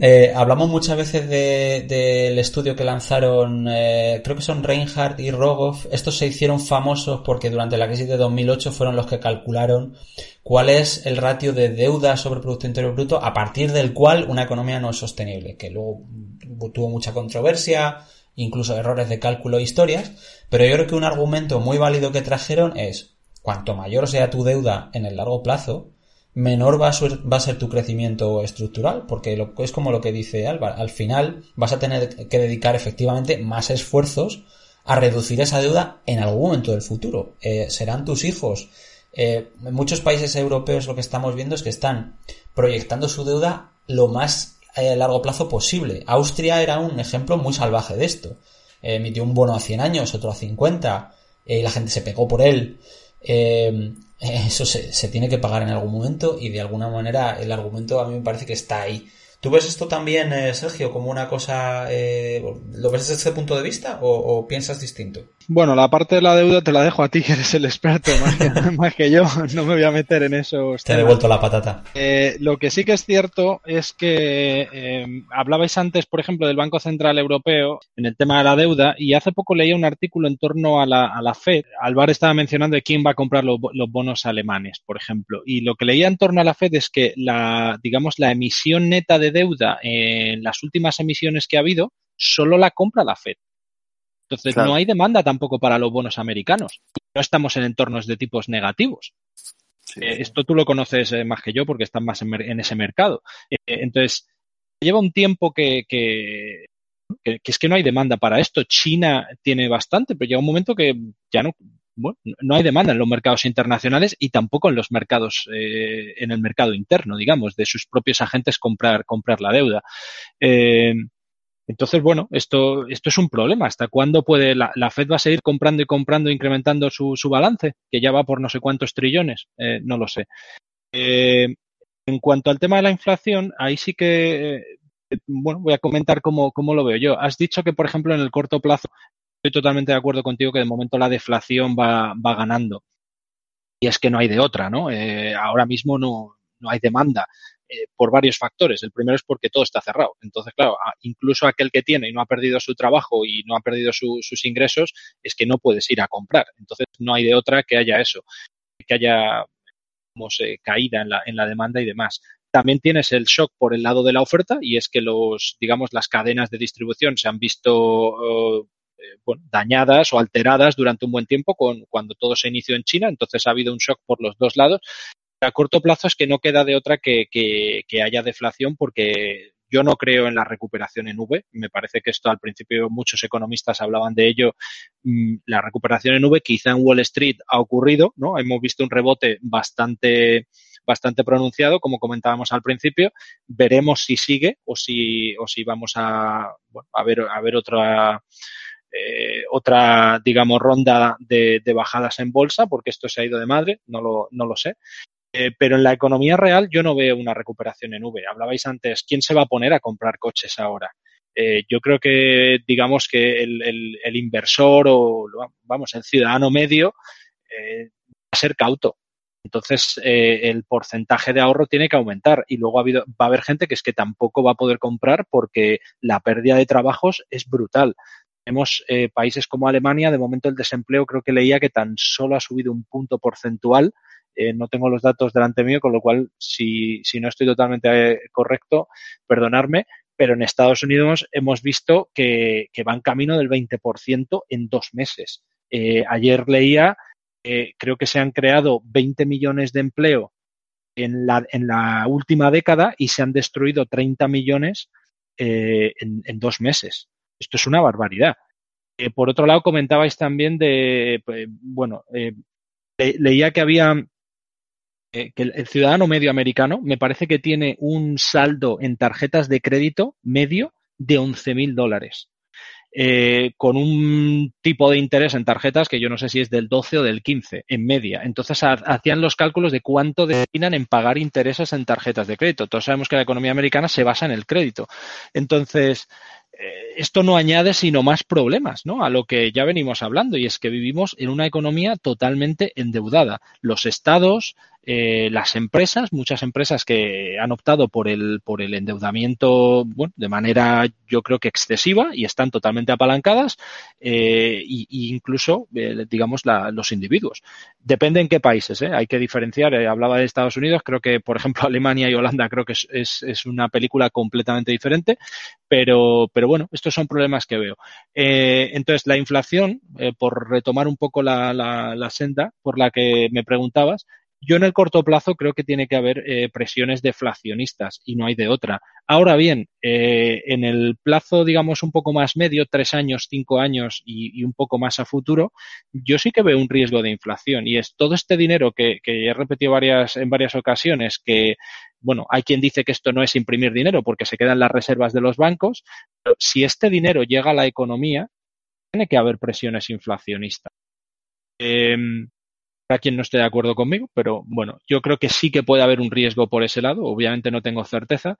Eh, hablamos muchas veces del estudio que lanzaron, eh, creo que son Reinhardt y Rogoff. Estos se hicieron famosos porque durante la crisis de 2008 fueron los que calcularon cuál es el ratio de deuda sobre Producto Interior Bruto a partir del cual una economía no es sostenible, que luego tuvo mucha controversia, incluso errores de cálculo e historias, pero yo creo que un argumento muy válido que trajeron es cuanto mayor sea tu deuda en el largo plazo, menor va a, ser, va a ser tu crecimiento estructural, porque lo, es como lo que dice Álvaro, al final vas a tener que dedicar efectivamente más esfuerzos a reducir esa deuda en algún momento del futuro. Eh, serán tus hijos. Eh, en muchos países europeos lo que estamos viendo es que están proyectando su deuda lo más eh, a largo plazo posible. Austria era un ejemplo muy salvaje de esto. emitió un bono a 100 años, otro a 50, y la gente se pegó por él. eso se, tiene que pagar en algún momento y de alguna manera el argumento a mí me parece que está ahí. ¿Tú ves esto también, eh, Sergio, como una cosa... Eh, ¿Lo ves desde este punto de vista o, piensas distinto? Bueno, la parte de la deuda te la dejo a ti, que eres el experto, más que, más que yo. No me voy a meter en eso. Te he devuelto la patata. Eh, lo que sí que es cierto es que eh, hablabais antes, por ejemplo, del Banco Central Europeo en el tema de la deuda y hace poco leía un artículo en torno a la, a la FED. Alvar estaba mencionando de quién va a comprar los, los bonos alemanes, por ejemplo. Y lo que leía en torno a la FED es que la, digamos, la emisión neta de deuda en las últimas emisiones que ha habido, solo la compra la Fed. Entonces claro. no hay demanda tampoco para los bonos americanos. No estamos en entornos de tipos negativos. Sí. Eh, esto tú lo conoces eh, más que yo porque estás más en, en ese mercado. Eh, entonces, lleva un tiempo que, que, que, que, es que no hay demanda para esto. China tiene bastante, pero llega un momento que ya no, bueno, no hay demanda en los mercados internacionales y tampoco en los mercados, eh, en el mercado interno, digamos, de sus propios agentes comprar, comprar la deuda. Eh, entonces, bueno, esto, esto es un problema. ¿Hasta cuándo puede la, Fed va a seguir comprando y comprando, incrementando su, su balance, que ya va por no sé cuántos trillones? Eh, no lo sé. Eh, en cuanto al tema de la inflación, ahí sí que, bueno, voy a comentar cómo, cómo lo veo yo. Has dicho que, por ejemplo, en el corto plazo estoy totalmente de acuerdo contigo que de momento la deflación va, va ganando. Y es que no hay de otra, ¿no? Eh, ahora mismo no, no hay demanda eh, por varios factores. El primero es porque todo está cerrado. Entonces, claro, incluso aquel que tiene y no ha perdido su trabajo y no ha perdido su, sus ingresos, es que no puedes ir a comprar. Entonces, no hay de otra que haya eso, que haya se, caída en la, en la demanda y demás también tienes el shock por el lado de la oferta y es que los digamos las cadenas de distribución se han visto bueno, dañadas o alteradas durante un buen tiempo con, cuando todo se inició en China, entonces ha habido un shock por los dos lados. A corto plazo es que no queda de otra que, que, haya deflación porque yo no creo en la recuperación en V. Me parece que esto al principio muchos economistas hablaban de ello. Mm, la recuperación en V quizá en Wall Street ha ocurrido, ¿no? Hemos visto un rebote bastante bastante pronunciado, como comentábamos al principio. Veremos si sigue o si, o si vamos a, bueno, a ver, a ver otra, eh, otra, digamos, ronda de, de, bajadas en bolsa, porque esto se ha ido de madre, no lo, no lo sé. Eh, pero en la economía real yo no veo una recuperación en V. Hablabais antes, ¿quién se va a poner a comprar coches ahora? Eh, yo creo que, digamos que el, inversor o, vamos, el ciudadano medio eh, va a ser cauto. Entonces, el porcentaje de ahorro tiene que aumentar y luego ha habido, va a haber gente que es que tampoco va a poder comprar porque la pérdida de trabajos es brutal tenemos eh, países como Alemania, de momento el desempleo creo que leía que tan solo ha subido un punto porcentual. Eh, no tengo los datos delante mío, con lo cual, si, si no estoy totalmente eh, correcto, perdonarme, pero en Estados Unidos hemos visto que, que van camino del 20% en dos meses. Eh, ayer leía, eh, creo que se han creado 20 millones de empleo en la, en la última década y se han destruido 30 millones en, dos meses. Esto es una barbaridad. Por otro lado, comentabais también de, bueno, le, leía que había, eh, que el, ciudadano medio americano me parece que tiene un saldo en tarjetas de crédito medio de 11 mil dólares. Eh, con un tipo de interés en tarjetas que yo no sé si es del 12 o del 15 en media. Entonces ha, hacían los cálculos de cuánto destinan en pagar intereses en tarjetas de crédito. Todos sabemos que la economía americana se basa en el crédito. Entonces, esto no añade sino más problemas ¿no? a lo que ya venimos hablando y es que vivimos en una economía totalmente endeudada. Los estados eh, las empresas, muchas empresas que han optado por el, por el endeudamiento bueno, de manera yo creo que excesiva y están totalmente apalancadas, eh, y, incluso, eh, digamos, la, los individuos. Depende en qué países, ¿eh? hay que diferenciar. hablaba de Estados Unidos, creo que, por ejemplo, Alemania y Holanda creo que es, es, es una película completamente diferente, pero, pero bueno, estos son problemas que veo. entonces, la inflación, por retomar un poco la senda por la que me preguntabas, yo en el corto plazo creo que tiene que haber eh, presiones deflacionistas y no hay de otra. Ahora bien, eh, en el plazo, digamos, un poco más medio, tres años, cinco años y, un poco más a futuro, yo sí que veo un riesgo de inflación y es todo este dinero que, he repetido varias, en varias ocasiones que bueno, hay quien dice que esto no es imprimir dinero porque se quedan las reservas de los bancos, pero si este dinero llega a la economía, tiene que haber presiones inflacionistas. Em, para quien no esté de acuerdo conmigo, pero bueno, yo creo que sí que puede haber un riesgo por ese lado, obviamente no tengo certeza.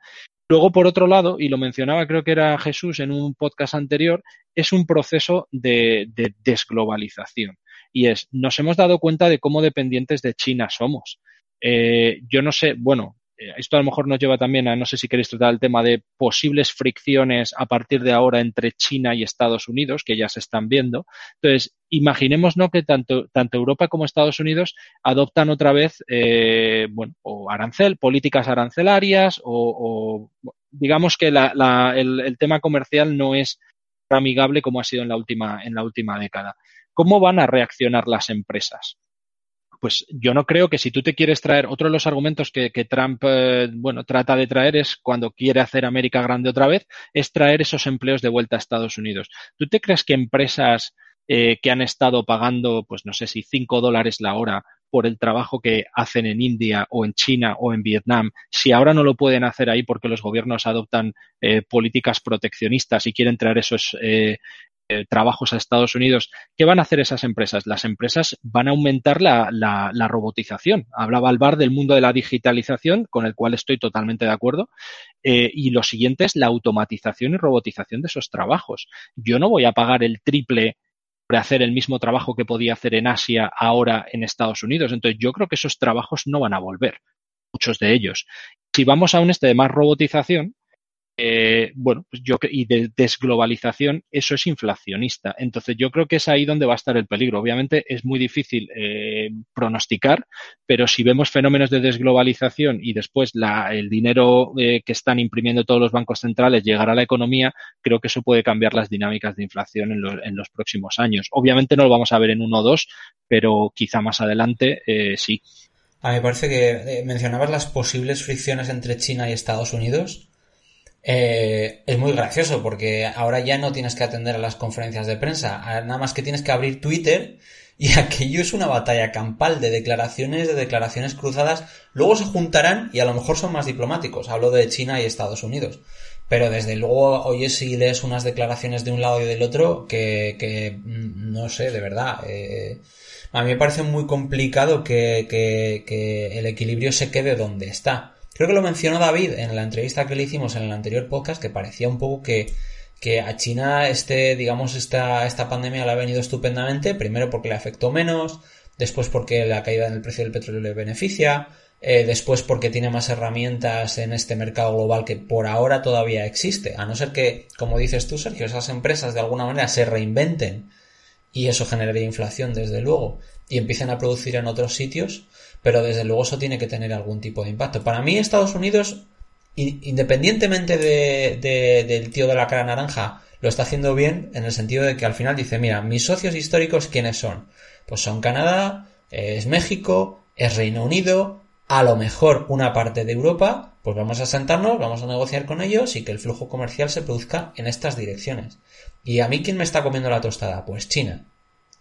Luego, por otro lado, y lo mencionaba creo que era Jesús en un podcast anterior, es un proceso de, desglobalización. Y es, nos hemos dado cuenta de cómo dependientes de China somos. Eh, yo no sé, bueno, esto a lo mejor nos lleva también a, no sé si queréis tratar el tema de posibles fricciones a partir de ahora entre China y Estados Unidos, que ya se están viendo. Entonces, imaginemos ¿no? que tanto, tanto Europa como Estados Unidos adoptan otra vez, eh, bueno, o arancel, políticas arancelarias, o, digamos que la, la, el, el tema comercial no es amigable como ha sido en la última, en la última década. ¿Cómo van a reaccionar las empresas? Pues yo no creo que si tú te quieres traer, otro de los argumentos que, Trump, eh, bueno, trata de traer es cuando quiere hacer América grande otra vez, es traer esos empleos de vuelta a Estados Unidos. ¿Tú te crees que empresas eh, que han estado pagando, pues no sé si cinco dólares la hora por el trabajo que hacen en India o en China o en Vietnam, si ahora no lo pueden hacer ahí porque los gobiernos adoptan eh, políticas proteccionistas y quieren traer esos, eh, trabajos a Estados Unidos, ¿qué van a hacer esas empresas? Las empresas van a aumentar la, la, robotización. Hablaba Alvar del mundo de la digitalización, con el cual estoy totalmente de acuerdo. Eh, y lo siguiente es la automatización y robotización de esos trabajos. Yo no voy a pagar el triple por hacer el mismo trabajo que podía hacer en Asia ahora en Estados Unidos. Entonces yo creo que esos trabajos no van a volver, muchos de ellos. Si vamos a un este de más robotización, eh, bueno, pues yo y de desglobalización, eso es inflacionista. Entonces yo creo que es ahí donde va a estar el peligro. Obviamente es muy difícil eh, pronosticar, pero si vemos fenómenos de desglobalización y después el dinero eh, que están imprimiendo todos los bancos centrales llegar a la economía, creo que eso puede cambiar las dinámicas de inflación en, en los próximos años. Obviamente no lo vamos a ver en uno o dos, pero quizá más adelante sí. A mí me parece que mencionabas las posibles fricciones entre China y Estados Unidos. Eh, es muy gracioso porque ahora ya no tienes que atender a las conferencias de prensa, nada más que tienes que abrir Twitter y aquello es una batalla campal de declaraciones, de declaraciones cruzadas. Luego se juntarán y a lo mejor son más diplomáticos. Hablo de China y Estados Unidos. Pero desde luego oyes y lees unas declaraciones de un lado y del otro que, que mm, no sé, de verdad. Eh, a mí me parece muy complicado que, que, que el equilibrio se quede donde está. Creo que lo mencionó David en la entrevista que le hicimos en el anterior podcast, que parecía un poco que, que a China este, digamos, esta, esta pandemia le ha venido estupendamente, primero porque le afectó menos, después porque la caída en el precio del petróleo le beneficia, eh, después porque tiene más herramientas en este mercado global que por ahora todavía existe, a no ser que, como dices tú, Sergio, esas empresas de alguna manera se reinventen y eso generaría inflación, desde luego, y empiecen a producir en otros sitios, pero desde luego eso tiene que tener algún tipo de impacto. Para mí Estados Unidos, independientemente de, del tío de la cara naranja, lo está haciendo bien en el sentido de que al final dice, mira, mis socios históricos, ¿quiénes son? Pues son Canadá, es México, es Reino Unido, a lo mejor una parte de Europa, pues vamos a sentarnos, vamos a negociar con ellos y que el flujo comercial se produzca en estas direcciones. ¿Y a mí quién me está comiendo la tostada? Pues China.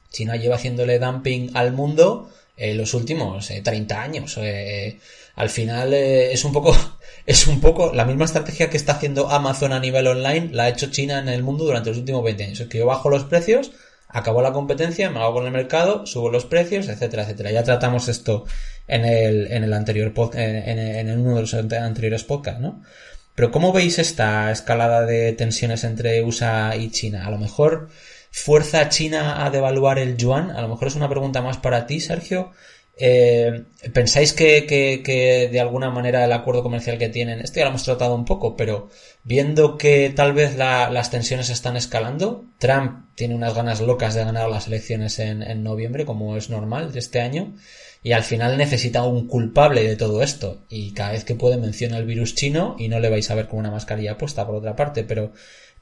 China lleva haciéndole dumping al mundo en los últimos 30 eh, años. Eh, al final eh, es un poco es un poco la misma estrategia que está haciendo Amazon a nivel online la ha hecho China en el mundo durante los últimos 20 años. Es que yo bajo los precios, acabo la competencia, me hago con el mercado, subo los precios, etcétera, etcétera. Ya tratamos esto en el, en el anterior en, en, uno de los anteriores podcasts, ¿no? Pero ¿cómo veis esta escalada de tensiones entre USA y China? A lo mejor fuerza a China a devaluar el yuan? A lo mejor es una pregunta más para ti, Sergio. Eh, ¿Pensáis que, que, de alguna manera el acuerdo comercial que tienen, esto ya lo hemos tratado un poco, pero viendo que tal vez las tensiones están escalando, Trump tiene unas ganas locas de ganar las elecciones en, en noviembre, como es normal de este año, y al final necesita un culpable de todo esto, y cada vez que puede menciona el virus chino y no le vais a ver con una mascarilla puesta por otra parte, pero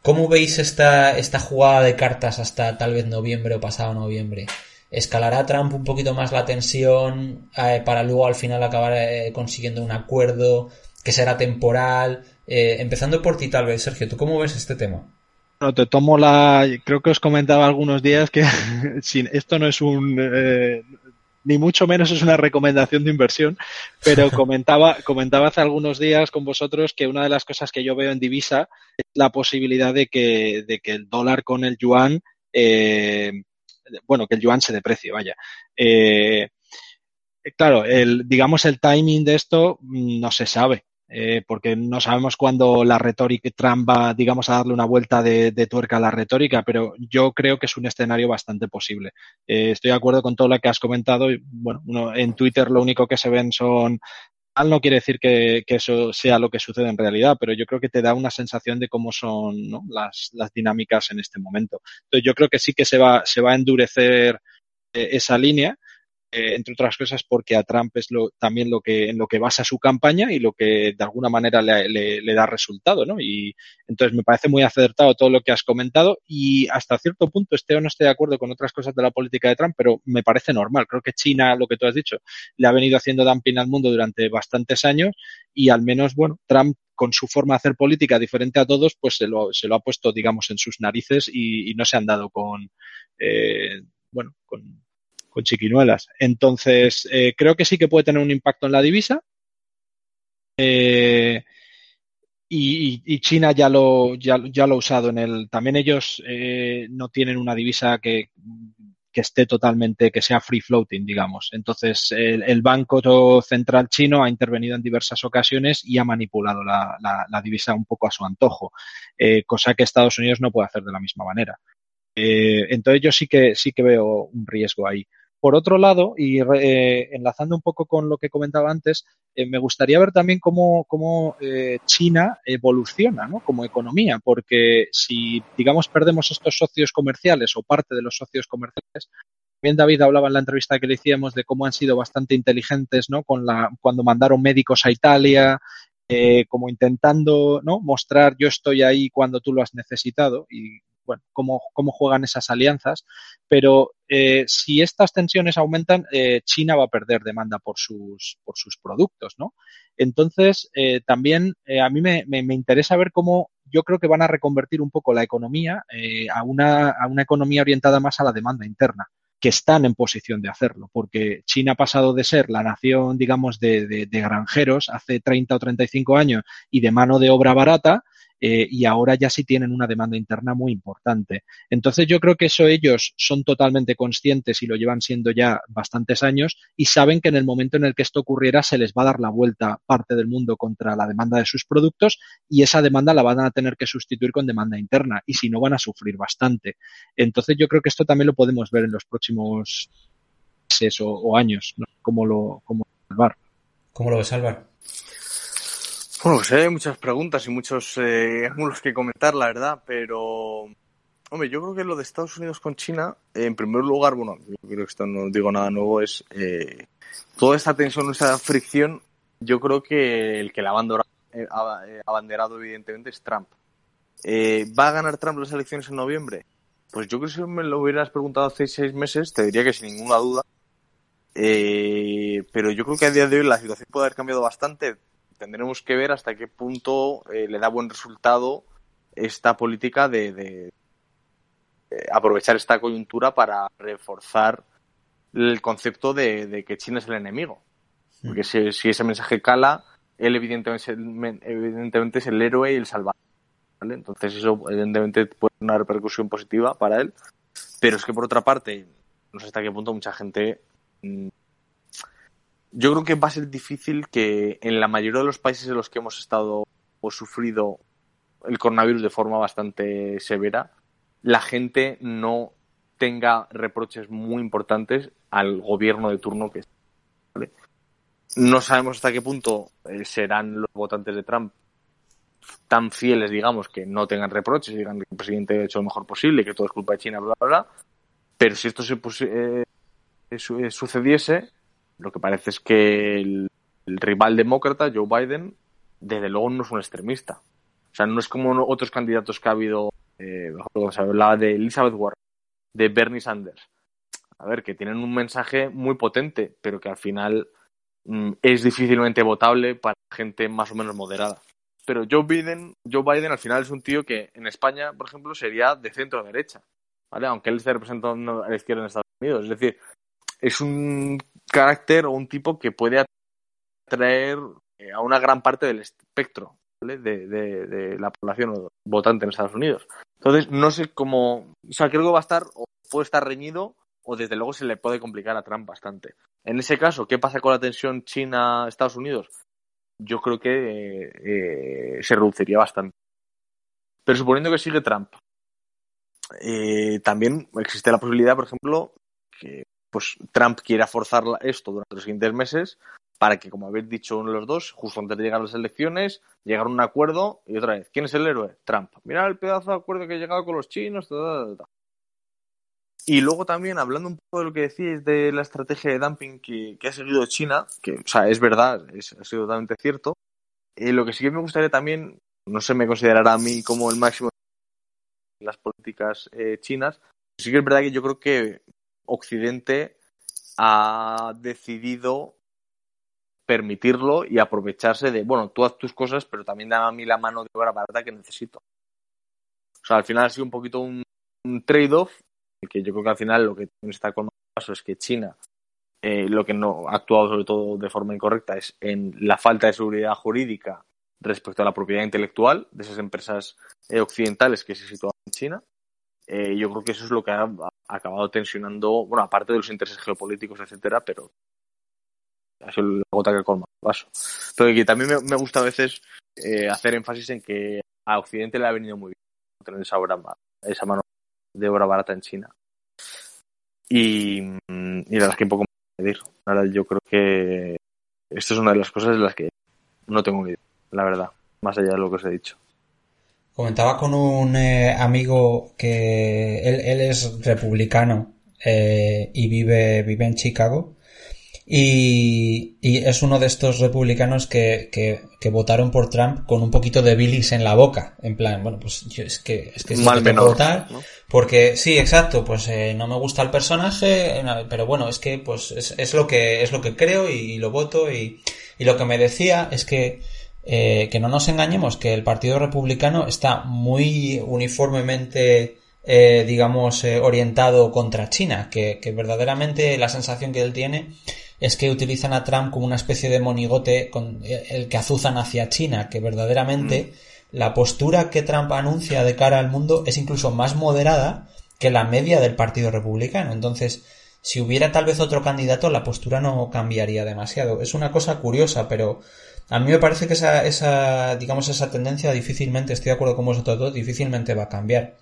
¿cómo veis esta, esta jugada de cartas hasta tal vez noviembre o pasado noviembre? escalará Trump un poquito más la tensión eh, para luego al final acabar eh, consiguiendo un acuerdo que será temporal. Eh, empezando por ti tal vez, Sergio, ¿tú cómo ves este tema? No, te tomo la. Creo que os comentaba algunos días que esto no es un. Ni mucho menos es una recomendación de inversión, pero comentaba, comentaba hace algunos días con vosotros que una de las cosas que yo veo en divisa es la posibilidad de que, de que el dólar con el yuan eh, bueno, que el yuan se deprecie, vaya. Eh, claro, el, digamos el timing de esto mm, no se sabe. Eh, porque no sabemos cuándo la retórica Trump va, digamos, a darle una vuelta de, tuerca a la retórica, pero yo creo que es un escenario bastante posible. Eh, estoy de acuerdo con todo lo que has comentado. Y, bueno, en Twitter lo único que se ven son no quiere decir que, eso sea lo que sucede en realidad, pero yo creo que te da una sensación de cómo son las, dinámicas en este momento. Entonces yo creo que sí que se va, se va a endurecer eh, esa línea eh, entre otras cosas porque a Trump es lo, también lo que, en lo que basa su campaña y lo que de alguna manera le, le, da resultado, ¿no? Y entonces me parece muy acertado todo lo que has comentado y hasta cierto punto esté o no esté de acuerdo con otras cosas de la política de Trump, pero me parece normal. Creo que China, lo que tú has dicho, le ha venido haciendo dumping al mundo durante bastantes años y al menos, bueno, Trump con su forma de hacer política diferente a todos, pues se lo, se lo ha puesto, digamos, en sus narices y, no se han dado con, eh, bueno, con con chiquinuelas. Entonces, eh, creo que sí que puede tener un impacto en la divisa. Eh, y, China ya lo, ya, lo ha usado en el. También ellos eh, no tienen una divisa que, esté totalmente, que sea free floating, digamos. Entonces, el, Banco Central chino ha intervenido en diversas ocasiones y ha manipulado la, la divisa un poco a su antojo, cosa que Estados Unidos no puede hacer de la misma manera. entonces, yo sí que, sí que veo un riesgo ahí. Por otro lado, y eh, enlazando un poco con lo que comentaba antes, eh, me gustaría ver también cómo, eh, China evoluciona como economía, porque si, digamos, perdemos estos socios comerciales o parte de los socios comerciales, también David hablaba en la entrevista que le hicimos de cómo han sido bastante inteligentes ¿no? cuando mandaron médicos a Italia, como intentando ¿no? mostrar yo estoy ahí cuando tú lo has necesitado y bueno, cómo, cómo juegan esas alianzas, pero eh, si estas tensiones aumentan, eh, China va a perder demanda por sus, por sus productos, ¿no? Entonces, eh, también a mí me, me, interesa ver cómo yo creo que van a reconvertir un poco la economía a, una, a una economía orientada más a la demanda interna que están en posición de hacerlo, porque China ha pasado de ser la nación, digamos, de, de, granjeros hace 30 o 35 años y de mano de obra barata eh, y ahora ya sí tienen una demanda interna muy importante. Entonces yo creo que eso ellos son totalmente conscientes y lo llevan siendo ya bastantes años y saben que en el momento en el que esto ocurriera se les va a dar la vuelta parte del mundo contra la demanda de sus productos y esa demanda la van a tener que sustituir con demanda interna y si no van a sufrir bastante. Entonces yo creo que esto también lo podemos ver en los próximos meses o, años, ¿no? ¿Cómo lo, cómo salvar? ¿Cómo lo ves, salvar? Bueno, pues hay muchas preguntas y muchos eh, ángulos que comentar, la verdad, pero hombre, yo creo que lo de Estados Unidos con China, en primer lugar, bueno, yo creo que esto no digo nada nuevo, es eh, toda esta tensión, esta fricción, yo creo que el que la ha eh, abanderado, evidentemente es Trump. ¿Va a ganar Trump las elecciones en noviembre? Pues yo creo que si me lo hubieras preguntado hace seis meses, te diría que sin ninguna duda. pero yo creo que a día de hoy la situación puede haber cambiado bastante tendremos que ver hasta qué punto eh, le da buen resultado esta política de, aprovechar esta coyuntura para reforzar el concepto de, que China es el enemigo. Porque si, ese mensaje cala, él evidentemente, evidentemente es el héroe y el salvador. Entonces eso evidentemente puede tener una repercusión positiva para él. Pero es que por otra parte, no sé hasta qué punto mucha gente mm, yo creo que va a ser difícil que en la mayoría de los países en los que hemos estado o sufrido el coronavirus de forma bastante severa, la gente no tenga reproches muy importantes al gobierno de turno que no sabemos hasta qué punto eh, serán los votantes de Trump tan fieles, digamos, que no tengan reproches, digan que el presidente ha hecho lo mejor posible, que todo es culpa de China, bla, bla, bla. Pero si esto se eh, su sucediese, lo que parece es que el, rival demócrata, Joe Biden, desde luego no es un extremista. O sea, no es como otros candidatos que ha habido, eh, se hablaba de Elizabeth Warren, de Bernie Sanders. A ver, que tienen un mensaje muy potente, pero que al final mm, es difícilmente votable para gente más o menos moderada. Pero Joe Biden, Joe Biden al final es un tío que en España, por ejemplo, sería de centro derecha, ¿vale? Aunque él esté representando a la izquierda en Estados Unidos. Es decir, es un carácter o un tipo que puede atraer eh, a una gran parte del espectro ¿vale? de, la población votante en Estados Unidos. Entonces, no sé cómo. O sea, creo que va a estar, o puede estar reñido, o desde luego se le puede complicar a Trump bastante. En ese caso, ¿qué pasa con la tensión China-Estados Unidos? Yo creo que eh, se reduciría bastante. Pero suponiendo que sigue Trump, eh, también existe la posibilidad, por ejemplo, que pues Trump quiera forzar esto durante los siguientes meses para que, como habéis dicho uno de los dos, justo antes de llegar las elecciones, llegar a un acuerdo y otra vez, ¿quién es el héroe? Trump. Mira el pedazo de acuerdo que ha llegado con los chinos. Y luego también, hablando un poco de lo que decís de la estrategia de dumping que, ha seguido China, que, o sea, es verdad, es, ha sido totalmente cierto, eh, lo que sí que me gustaría también, no se me considerará a mí como el máximo de las políticas eh, chinas, sí que es verdad que yo creo que Occidente ha decidido permitirlo y aprovecharse de, bueno, tú haz tus cosas, pero también dame a mí la mano de obra barata que necesito. O sea, al final ha sido un poquito un, trade-off, que yo creo que al final lo que está con paso es que China eh, lo que no ha actuado sobre todo de forma incorrecta es en la falta de seguridad jurídica respecto a la propiedad intelectual de esas empresas eh, occidentales que se sitúan en China. Eh, yo creo que eso es lo que ha, acabado tensionando, bueno, aparte de los intereses geopolíticos, etcétera, pero ha sido la gota que colma el vaso. Pero que también me, me, gusta a veces eh, hacer énfasis en que a Occidente le ha venido muy bien tener esa, obra, esa mano de obra barata en China. Y, y la verdad es que poco más medir. Ahora yo creo que esto es una de las cosas de las que no tengo ni idea, la verdad, más allá de lo que os he dicho. Comentaba con un eh, amigo que él, él es republicano eh, y vive, vive en Chicago y, y, es uno de estos republicanos que, que, que, votaron por Trump con un poquito de bilis en la boca. En plan, bueno, pues yo es que es que, es Mal que menor, votar. ¿no? Porque, sí, exacto, pues eh, no me gusta el personaje, pero bueno, es que pues es, es lo que es lo que creo y, y lo voto y, y, lo que me decía es que eh, que no nos engañemos, que el Partido Republicano está muy uniformemente eh, digamos, eh, orientado contra China, que, que, verdaderamente la sensación que él tiene es que utilizan a Trump como una especie de monigote con el que azuzan hacia China, que verdaderamente mm. la postura que Trump anuncia de cara al mundo es incluso más moderada que la media del Partido Republicano. Entonces, si hubiera tal vez otro candidato, la postura no cambiaría demasiado. Es una cosa curiosa, pero a mí me parece que esa, esa digamos, esa tendencia difícilmente, estoy de acuerdo con vosotros dos, difícilmente va a cambiar.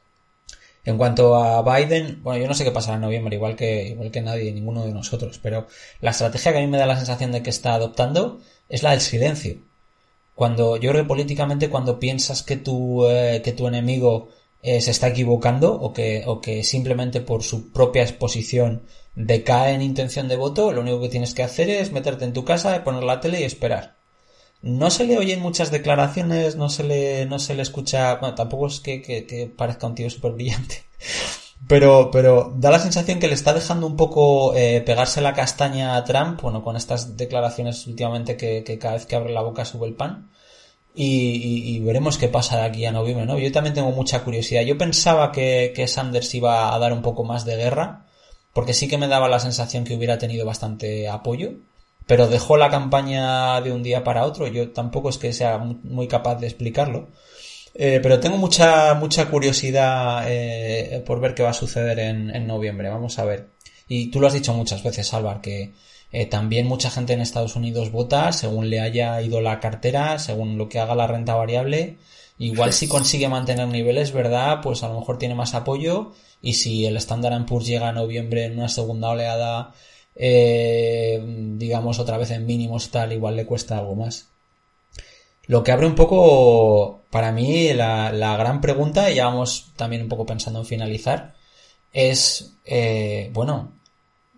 En cuanto a Biden, bueno, yo no sé qué pasará en noviembre, igual que, igual que nadie, ninguno de nosotros, pero la estrategia que a mí me da la sensación de que está adoptando es la del silencio. Cuando, yo creo que políticamente cuando piensas que tu, eh, que tu enemigo eh, se está equivocando o que, o que simplemente por su propia exposición decae en intención de voto, lo único que tienes que hacer es meterte en tu casa, poner la tele y esperar. No se le oyen muchas declaraciones, no se le, no se le escucha, bueno, tampoco es que, que, que parezca un tío súper brillante. Pero, pero da la sensación que le está dejando un poco eh, pegarse la castaña a Trump, bueno, con estas declaraciones últimamente que, que cada vez que abre la boca sube el pan. Y, y, y, veremos qué pasa de aquí a noviembre, ¿no? Yo también tengo mucha curiosidad. Yo pensaba que, que Sanders iba a dar un poco más de guerra, porque sí que me daba la sensación que hubiera tenido bastante apoyo pero dejó la campaña de un día para otro. Yo tampoco es que sea muy capaz de explicarlo. Eh, pero tengo mucha, mucha curiosidad eh, por ver qué va a suceder en, en, noviembre. Vamos a ver. Y tú lo has dicho muchas veces, Álvaro, que eh, también mucha gente en Estados Unidos vota según le haya ido la cartera, según lo que haga la renta variable. Igual si consigue mantener niveles, ¿verdad? Pues a lo mejor tiene más apoyo. Y si el Standard Poor's llega a noviembre en una segunda oleada eh, digamos otra vez en mínimos tal, igual le cuesta algo más. Lo que abre un poco, para mí, la, gran pregunta, y ya vamos también un poco pensando en finalizar, es, eh, bueno,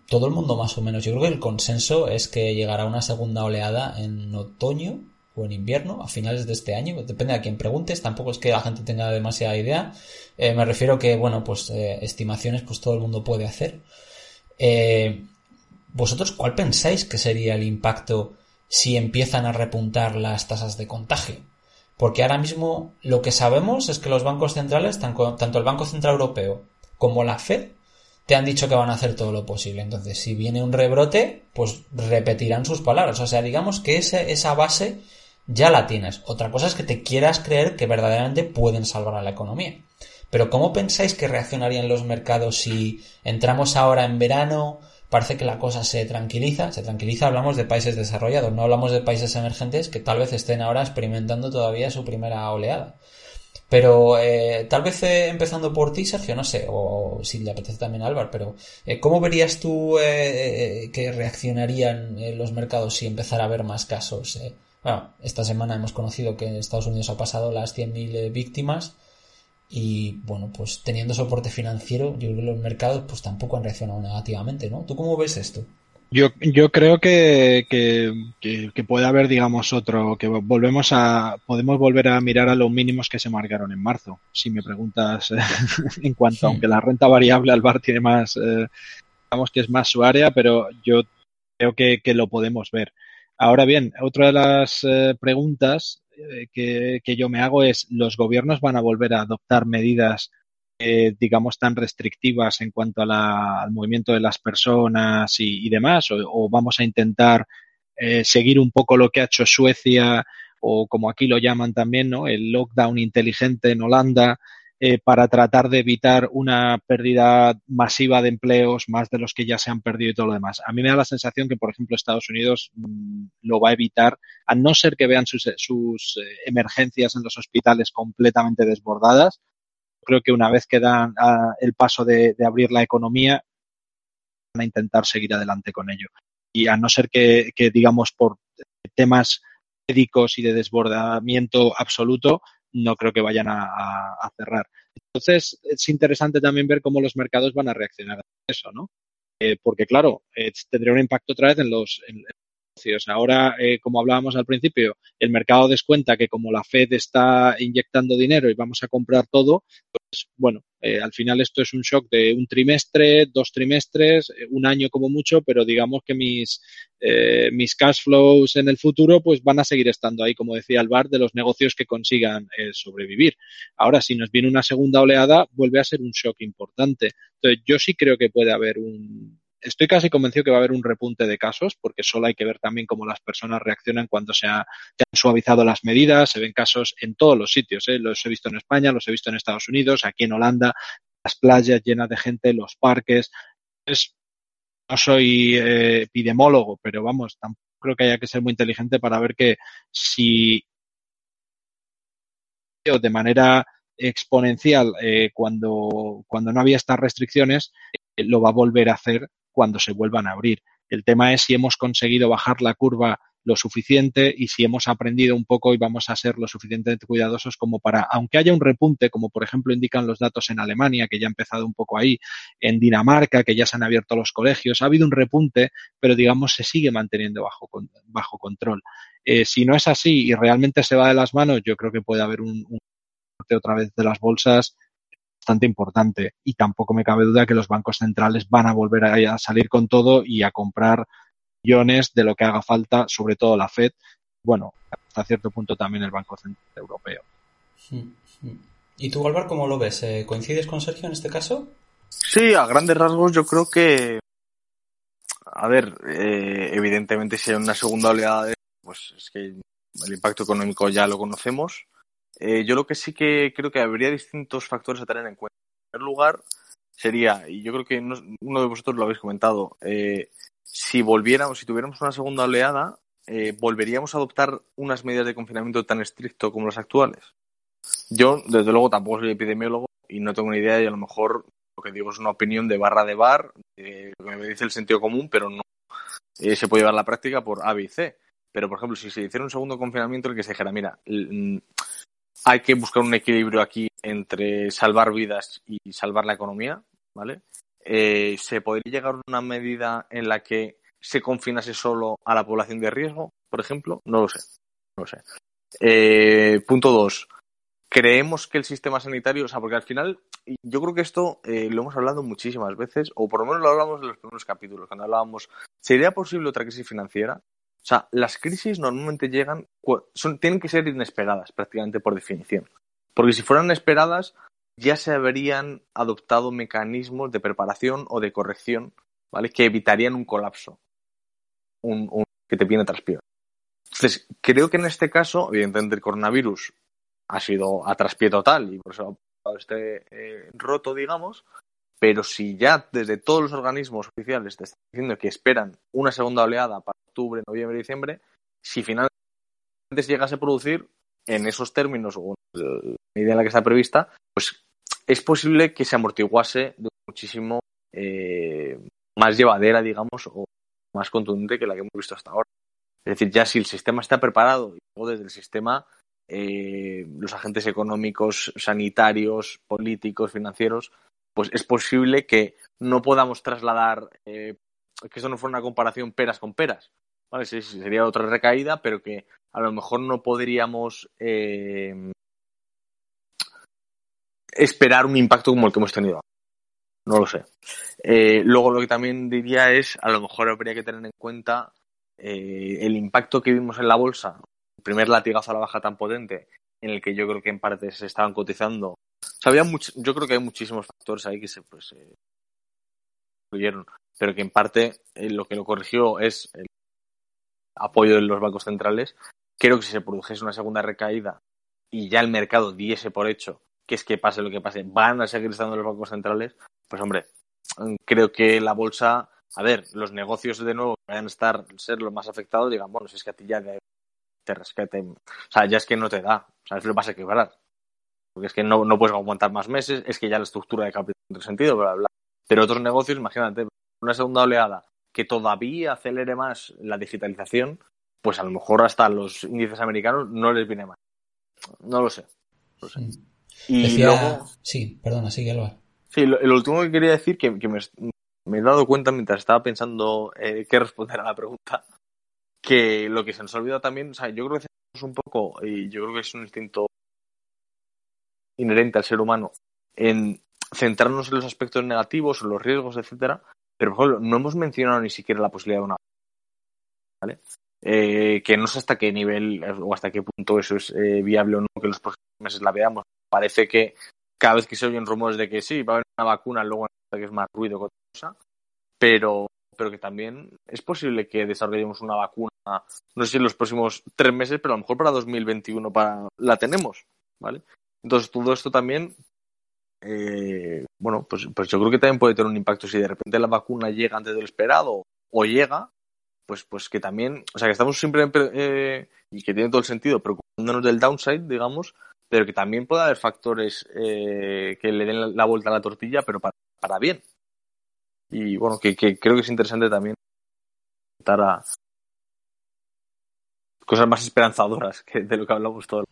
todo el mundo más o menos, yo creo que el consenso es que llegará una segunda oleada en otoño o en invierno, a finales de este año, depende a quién preguntes, tampoco es que la gente tenga demasiada idea, eh, me refiero que, bueno, pues estimaciones pues todo el mundo puede hacer. ¿Vosotros cuál pensáis que sería el impacto si empiezan a repuntar las tasas de contagio. Porque ahora mismo lo que sabemos es que los bancos centrales, tanto el Banco Central Europeo como la Fed, te han dicho que van a hacer todo lo posible. Entonces, si viene un rebrote, pues repetirán sus palabras. O sea, digamos que esa base ya la tienes. Otra cosa es que te quieras creer que verdaderamente pueden salvar a la economía. Pero ¿cómo pensáis que reaccionarían los mercados si entramos ahora en verano, parece que la cosa se tranquiliza. Se tranquiliza, hablamos de países desarrollados, no hablamos de países emergentes que tal vez estén ahora experimentando todavía su primera oleada. Pero eh, tal vez eh, empezando por ti, Sergio, no sé, o, si le apetece también a Álvaro, pero eh, ¿cómo verías tú que reaccionarían los mercados si empezara a haber más casos? bueno, esta semana hemos conocido que en Estados Unidos ha pasado las 100.000 víctimas y bueno, pues teniendo soporte financiero, yo creo que los mercados pues tampoco han reaccionado negativamente, ¿no? ¿Tú cómo ves esto? Yo, yo creo que, que, que, puede haber, digamos, otro, que volvemos a, podemos volver a mirar a los mínimos que se marcaron en marzo, si me preguntas en cuanto, aunque la renta variable al bar tiene más, eh, digamos que es más su área, pero yo creo que, que lo podemos ver. Ahora bien, otra de las eh, preguntas eh, que, yo me hago es, ¿los gobiernos van a volver a adoptar medidas, eh, digamos, tan restrictivas en cuanto al movimiento de las personas y, demás? O, vamos a intentar eh, seguir un poco lo que ha hecho Suecia o como aquí lo llaman también, ¿no? El lockdown inteligente en Holanda, eh, para tratar de evitar una pérdida masiva de empleos, más de los que ya se han perdido y todo lo demás. A mí me da la sensación que, por ejemplo, Estados Unidos mm, lo va a evitar, a no ser que vean sus, sus eh, emergencias en los hospitales completamente desbordadas. Creo que una vez que dan ah, el paso de, abrir la economía, van a intentar seguir adelante con ello. Y a no ser que, que digamos, por temas médicos y de desbordamiento absoluto, no creo que vayan a, cerrar. Entonces, es interesante también ver cómo los mercados van a reaccionar a eso, ¿no? Eh, porque, claro, eh, tendría un impacto otra vez en los, Ahora, eh, como hablábamos al principio, el mercado descuenta que como la Fed está inyectando dinero y vamos a comprar todo, pues bueno, eh, al final esto es un shock de un trimestre, dos trimestres, eh, un año como mucho, pero digamos que mis, mis cash flows en el futuro pues van a seguir estando ahí, como decía Alvar, de los negocios que consigan sobrevivir. Ahora, si nos viene una segunda oleada, vuelve a ser un shock importante. Entonces, yo sí creo que puede haber un, estoy casi convencido que va a haber un repunte de casos, porque solo hay que ver también cómo las personas reaccionan cuando se, han suavizado las medidas. Se ven casos en todos los sitios. ¿eh? Los he visto en España, los he visto en Estados Unidos, aquí en Holanda, las playas llenas de gente, los parques. no soy eh, epidemólogo, pero vamos, tampoco creo que haya que ser muy inteligente para ver que si de manera exponencial eh, cuando, cuando no había estas restricciones, lo va a volver a hacer cuando se vuelvan a abrir. El tema es si hemos conseguido bajar la curva lo suficiente y si hemos aprendido un poco y vamos a ser lo suficientemente cuidadosos como para, aunque haya un repunte, como por ejemplo indican los datos en Alemania, que ya ha empezado un poco ahí, en Dinamarca, que ya se han abierto los colegios, ha habido un repunte, pero digamos se sigue manteniendo bajo, bajo control. Eh, si no es así y realmente se va de las manos, yo creo que puede haber un, un otra vez de las bolsas bastante importante y tampoco me cabe duda que los bancos centrales van a volver a, salir con todo y a comprar millones de lo que haga falta, sobre todo la Fed, bueno, hasta cierto punto también el Banco Central Europeo. ¿Y tú, Álvaro, cómo lo ves? Eh, ¿Coincides con Sergio en este caso? Sí, a grandes rasgos yo creo que, a ver, eh, evidentemente si hay una segunda oleada, pues es que el impacto económico ya lo conocemos. Eh, yo lo que sí que creo que habría distintos factores a tener en cuenta. En primer lugar, sería, y yo creo que uno de vosotros lo habéis comentado, eh, si volviéramos, si tuviéramos una segunda oleada, eh, ¿volveríamos a adoptar unas medidas de confinamiento tan estricto como las actuales? Yo, desde luego, tampoco soy epidemiólogo y no tengo ni idea y a lo mejor lo que digo es una opinión de barra de bar, lo que me dice el sentido común, pero no eh, se puede llevar a la práctica por A, B y C. Pero, por ejemplo, si se hiciera un segundo confinamiento en el que se dijera, mira, mm, hay que buscar un equilibrio aquí entre salvar vidas y salvar la economía, ¿vale? Eh, ¿Se podría llegar a una medida en la que se confinase solo a la población de riesgo, por ejemplo? No lo sé. No lo sé. Eh, punto dos. Creemos que el sistema sanitario, o sea, porque al final, yo creo que esto eh, lo hemos hablado muchísimas veces, o por lo menos lo hablamos en los primeros capítulos, cuando hablábamos, ¿sería posible otra crisis financiera? O sea, las crisis normalmente llegan, son, tienen que ser inesperadas, prácticamente por definición. Porque si fueran esperadas, ya se habrían adoptado mecanismos de preparación o de corrección, ¿vale? Que evitarían un colapso, un, un que te viene tras Entonces, creo que en este caso, evidentemente el coronavirus ha sido a traspié total y por eso ha este eh, roto, digamos, pero si ya desde todos los organismos oficiales te están diciendo que esperan una segunda oleada para octubre, noviembre, diciembre, si finalmente llegase a producir en esos términos o en la medida en la que está prevista, pues es posible que se amortiguase de muchísimo eh, más llevadera, digamos, o más contundente que la que hemos visto hasta ahora. Es decir, ya si el sistema está preparado luego desde el sistema eh, los agentes económicos, sanitarios, políticos, financieros, pues es posible que no podamos trasladar eh, que eso no fuera una comparación peras con peras. sería otra recaída, pero que a lo mejor no podríamos eh, esperar un impacto como el que hemos tenido. No lo sé. Eh, luego lo que también diría es, a lo mejor habría que tener en cuenta eh, el impacto que vimos en la bolsa, el primer latigazo a la baja tan potente, en el que yo creo que en parte se estaban cotizando. O sea, yo creo que hay muchísimos factores ahí que se pues, eh, incluyeron, pero que en parte eh, lo que lo corrigió es el apoyo de los bancos centrales. Creo que si se produjese una segunda recaída y ya el mercado diese por hecho que es que pase lo que pase, van a seguir estando los bancos centrales, pues hombre, creo que la bolsa, a ver, los negocios de nuevo vayan a estar, ser los más afectados, digan, bueno, si es que a ti ya te rescate, o sea, ya es que no te da, o sea, es lo vas a quebrar. Porque es que no, no puedes aguantar más meses, es que ya la estructura de capital tiene sentido, bla, bla. Pero otros negocios, imagínate, una segunda oleada que todavía acelere más la digitalización, pues a lo mejor hasta los índices americanos no les viene mal. No lo sé. No lo sé. Y luego... Sí, perdona, sigue Alba. Sí, lo, último que quería decir, que, que me, me, he dado cuenta mientras estaba pensando eh, qué responder a la pregunta, que lo que se nos ha olvidado también, o sea, yo creo que es un poco, y yo creo que es un instinto inherente al ser humano, en centrarnos en los aspectos negativos, en los riesgos, etcétera, pero por ejemplo, no hemos mencionado ni siquiera la posibilidad de una ¿vale? Eh, que no sé hasta qué nivel o hasta qué punto eso es eh, viable o no que los próximos meses la veamos. Parece que cada vez que se oyen rumores de que sí, va a haber una vacuna, luego que es más ruido que otra cosa, pero, pero que también es posible que desarrollemos una vacuna, no sé si en los próximos tres meses, pero a lo mejor para 2021 para, la tenemos, ¿vale? Entonces todo esto también, eh, bueno, pues, pues yo creo que también puede tener un impacto si de repente la vacuna llega antes de lo esperado o llega, pues, pues que también, o sea, que estamos siempre, eh, y que tiene todo el sentido, preocupándonos del downside, digamos, pero que también puede haber factores eh, que le den la vuelta a la tortilla, pero para, para bien. Y bueno, que, que, creo que es interesante también a cosas más esperanzadoras que de lo que hablamos todo.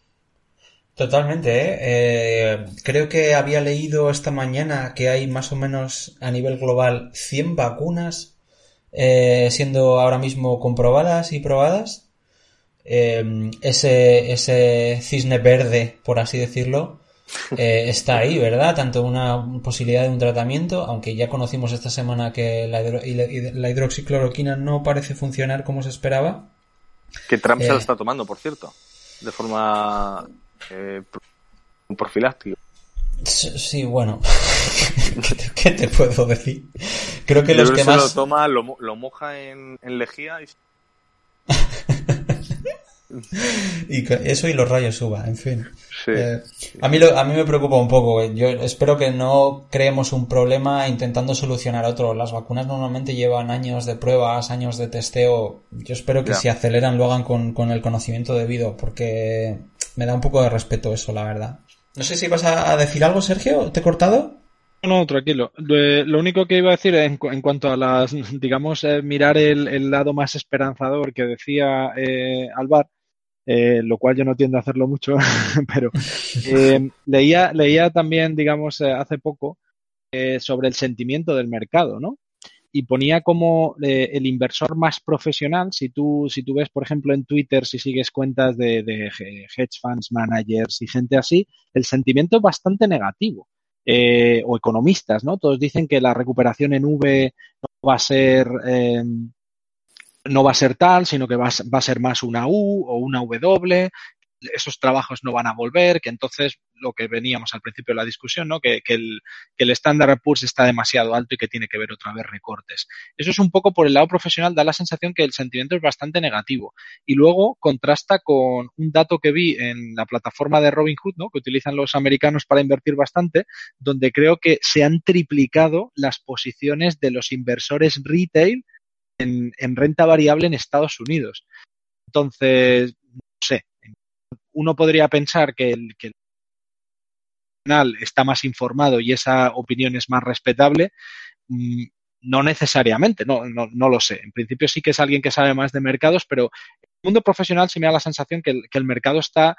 Totalmente, ¿eh? ¿eh? Creo que había leído esta mañana que hay más o menos a nivel global 100 vacunas eh, siendo ahora mismo comprobadas y probadas eh, ese, ese cisne verde, por así decirlo, eh, está ahí, ¿verdad? Tanto una posibilidad de un tratamiento, aunque ya conocimos esta semana que la, la hidroxicloroquina no parece funcionar como se esperaba. Que Trump se la está tomando, por cierto, de forma eh, profiláctica. Sí, bueno. ¿Qué te puedo decir? Creo que los que más. lo toma, lo, lo moja en, en lejía y y eso y los rayos suba, en fin. Eh, a, mí a mí me preocupa un poco. Yo espero que no creemos un problema intentando solucionar otro. Las vacunas normalmente llevan años de pruebas, años de testeo. Yo espero que si aceleran lo hagan con, con, el conocimiento debido, porque me da un poco de respeto eso, la verdad. No sé si vas a decir algo, Sergio. ¿Te he cortado? No, tranquilo. Lo único que iba a decir en, cuanto a las, digamos, eh, mirar el, lado más esperanzador que decía eh, Alvar, eh, lo cual yo no tiendo a hacerlo mucho, pero leía, leía también, digamos, hace poco sobre el sentimiento del mercado, ¿no? Y ponía como el inversor más profesional, si tú, si tú ves, por ejemplo, en Twitter, si sigues cuentas de, de hedge funds, managers y gente así, el sentimiento es bastante negativo eh, o economistas, ¿no? Todos dicen que la recuperación en V no va a ser eh, no va a ser tal, sino que va a, ser más una U o una W, esos trabajos no van a volver, que entonces lo que veníamos al principio de la discusión, ¿no? que, el, que el está demasiado alto y que tiene que ver otra vez recortes. Eso es un poco por el lado profesional, da la sensación que el sentimiento es bastante negativo. Y luego contrasta con un dato que vi en la plataforma de Robinhood, ¿no? que utilizan los americanos para invertir bastante, donde creo que se han triplicado las posiciones de los inversores retail en, en renta variable en Estados Unidos. Entonces, no sé, uno podría pensar que el, que el está más informado y esa opinión es más respetable. Mm, no necesariamente, no, no, no, lo sé. En principio sí que es alguien que sabe más de mercados, pero en el mundo profesional se me da la sensación que el, que el mercado está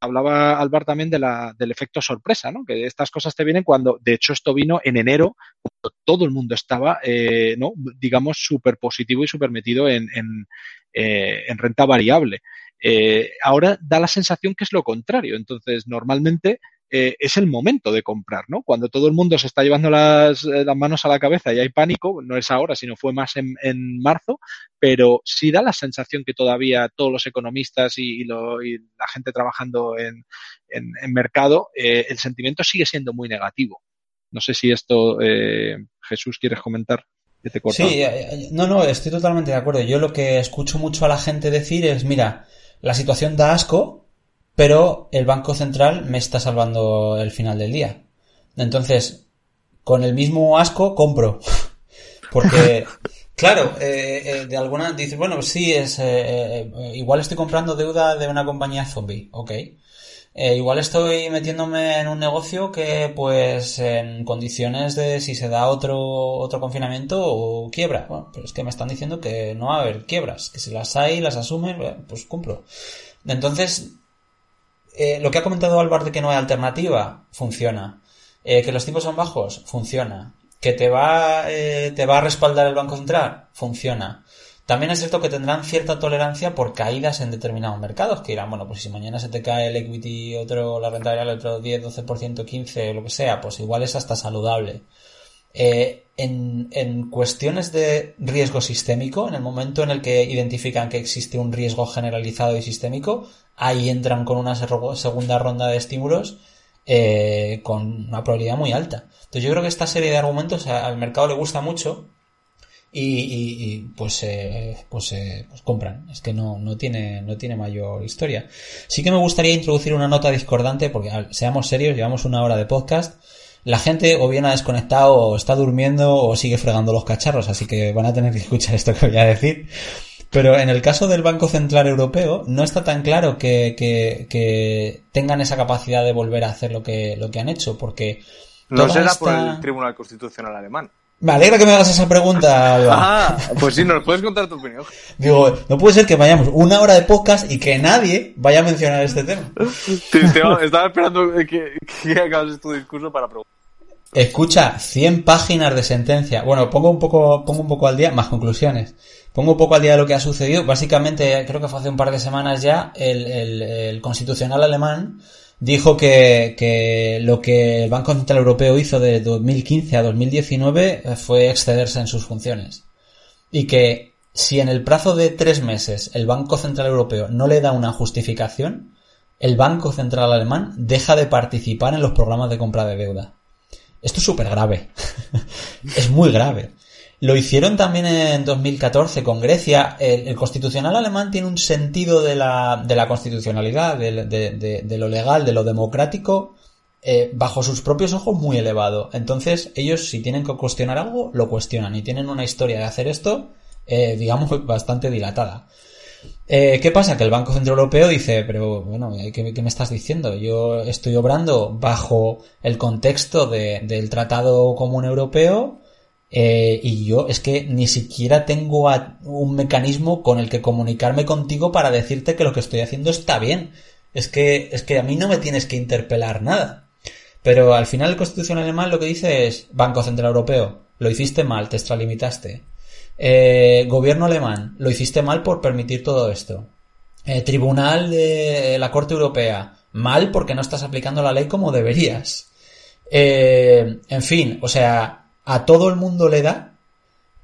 hablaba Alvar también de la, del efecto sorpresa, ¿no? Que estas cosas te vienen cuando, de hecho, esto vino en enero, todo el mundo estaba, eh, ¿no? Digamos, súper positivo y súper metido en, eh, en, renta variable. Eh, ahora da la sensación que es lo contrario. Entonces, normalmente es el momento de comprar, ¿no? Cuando todo el mundo se está llevando las, manos a la cabeza y hay pánico, no es ahora, sino fue más en, marzo, pero sí da la sensación que todavía todos los economistas y, la gente trabajando en, mercado, el sentimiento sigue siendo muy negativo. No sé si esto, eh, Jesús, quieres comentar. Que te sí, no, no, estoy totalmente de acuerdo. Yo lo que escucho mucho a la gente decir es, mira, la situación da asco, pero el Banco Central me está salvando el final del día. Entonces, con el mismo asco, compro. Porque, claro, eh, eh, de alguna dices, bueno, sí, es eh, igual estoy comprando deuda de una compañía zombie, ok. Igual estoy metiéndome en un negocio que, pues, en condiciones de si se da otro, otro confinamiento o quiebra. Bueno, pero es que me están diciendo que no va a haber quiebras, que si las hay, las asumen, pues compro. Entonces, eh, lo que ha comentado Álvaro de que no hay alternativa, funciona. Eh, que los tipos son bajos, funciona. Que te va, eh, te va a respaldar el Banco Central, funciona. También es cierto que tendrán cierta tolerancia por caídas en determinados mercados, que dirán, bueno, pues si mañana se te cae el equity, otro, la renta variable, otro 10, 12%, 15, lo que sea, pues igual es hasta saludable. Eh, en, en, cuestiones de riesgo sistémico, en el momento en el que identifican que existe un riesgo generalizado y sistémico, ahí entran con una segunda ronda de estímulos eh, con una probabilidad muy alta. Entonces yo creo que esta serie de argumentos al mercado le gusta mucho y, pues, eh, pues, eh, pues, compran. Es que no, no, tiene, no tiene mayor historia. Sí que me gustaría introducir una nota discordante porque seamos serios, llevamos una hora de podcast. La gente o bien ha desconectado o está durmiendo o sigue fregando los cacharros, así que van a tener que escuchar esto que voy a decir. Pero en el caso del Banco Central Europeo no está tan claro que, que, tengan esa capacidad de volver a hacer lo que, lo que han hecho, porque... No será por el Tribunal Constitucional Alemán. Me alegra que me hagas esa pregunta. Ah, pues sí, nos puedes contar tu opinión. Digo, no puede ser que vayamos una hora de podcast y que nadie vaya a mencionar este tema. estaba esperando que, que acabes tu discurso para preguntar. Escucha, 100 páginas de sentencia. Bueno, pongo un poco, pongo un poco al día, más conclusiones. Pongo un poco al día de lo que ha sucedido. Básicamente, creo que fue hace un par de semanas ya, el, el, el constitucional alemán dijo que, que, lo que el Banco Central Europeo hizo de 2015 a 2019 eh, fue excederse en sus funciones. Y que si en el plazo de tres meses el Banco Central Europeo no le da una justificación, el Banco Central Alemán deja de participar en los programas de compra de deuda. Esto es súper grave. es muy grave. Lo hicieron también en 2014 con Grecia. El, constitucional alemán tiene un sentido de la, de la constitucionalidad, de, lo legal, de lo democrático, eh, bajo sus propios ojos muy elevado. Entonces, ellos si tienen que cuestionar algo, lo cuestionan y tienen una historia de hacer esto, eh, digamos, bastante dilatada. Eh, ¿Qué pasa? Que el Banco Central Europeo dice, pero bueno, ¿qué, qué me estás diciendo? Yo estoy obrando bajo el contexto de, del Tratado Común Europeo eh, y yo es que ni siquiera tengo a- un mecanismo con el que comunicarme contigo para decirte que lo que estoy haciendo está bien. Es que, es que a mí no me tienes que interpelar nada. Pero al final el Constitución alemán lo que dice es Banco Central Europeo, lo hiciste mal, te extralimitaste. Eh, gobierno alemán, lo hiciste mal por permitir todo esto. Eh, tribunal de la Corte Europea, mal porque no estás aplicando la ley como deberías. Eh, en fin, o sea, a todo el mundo le da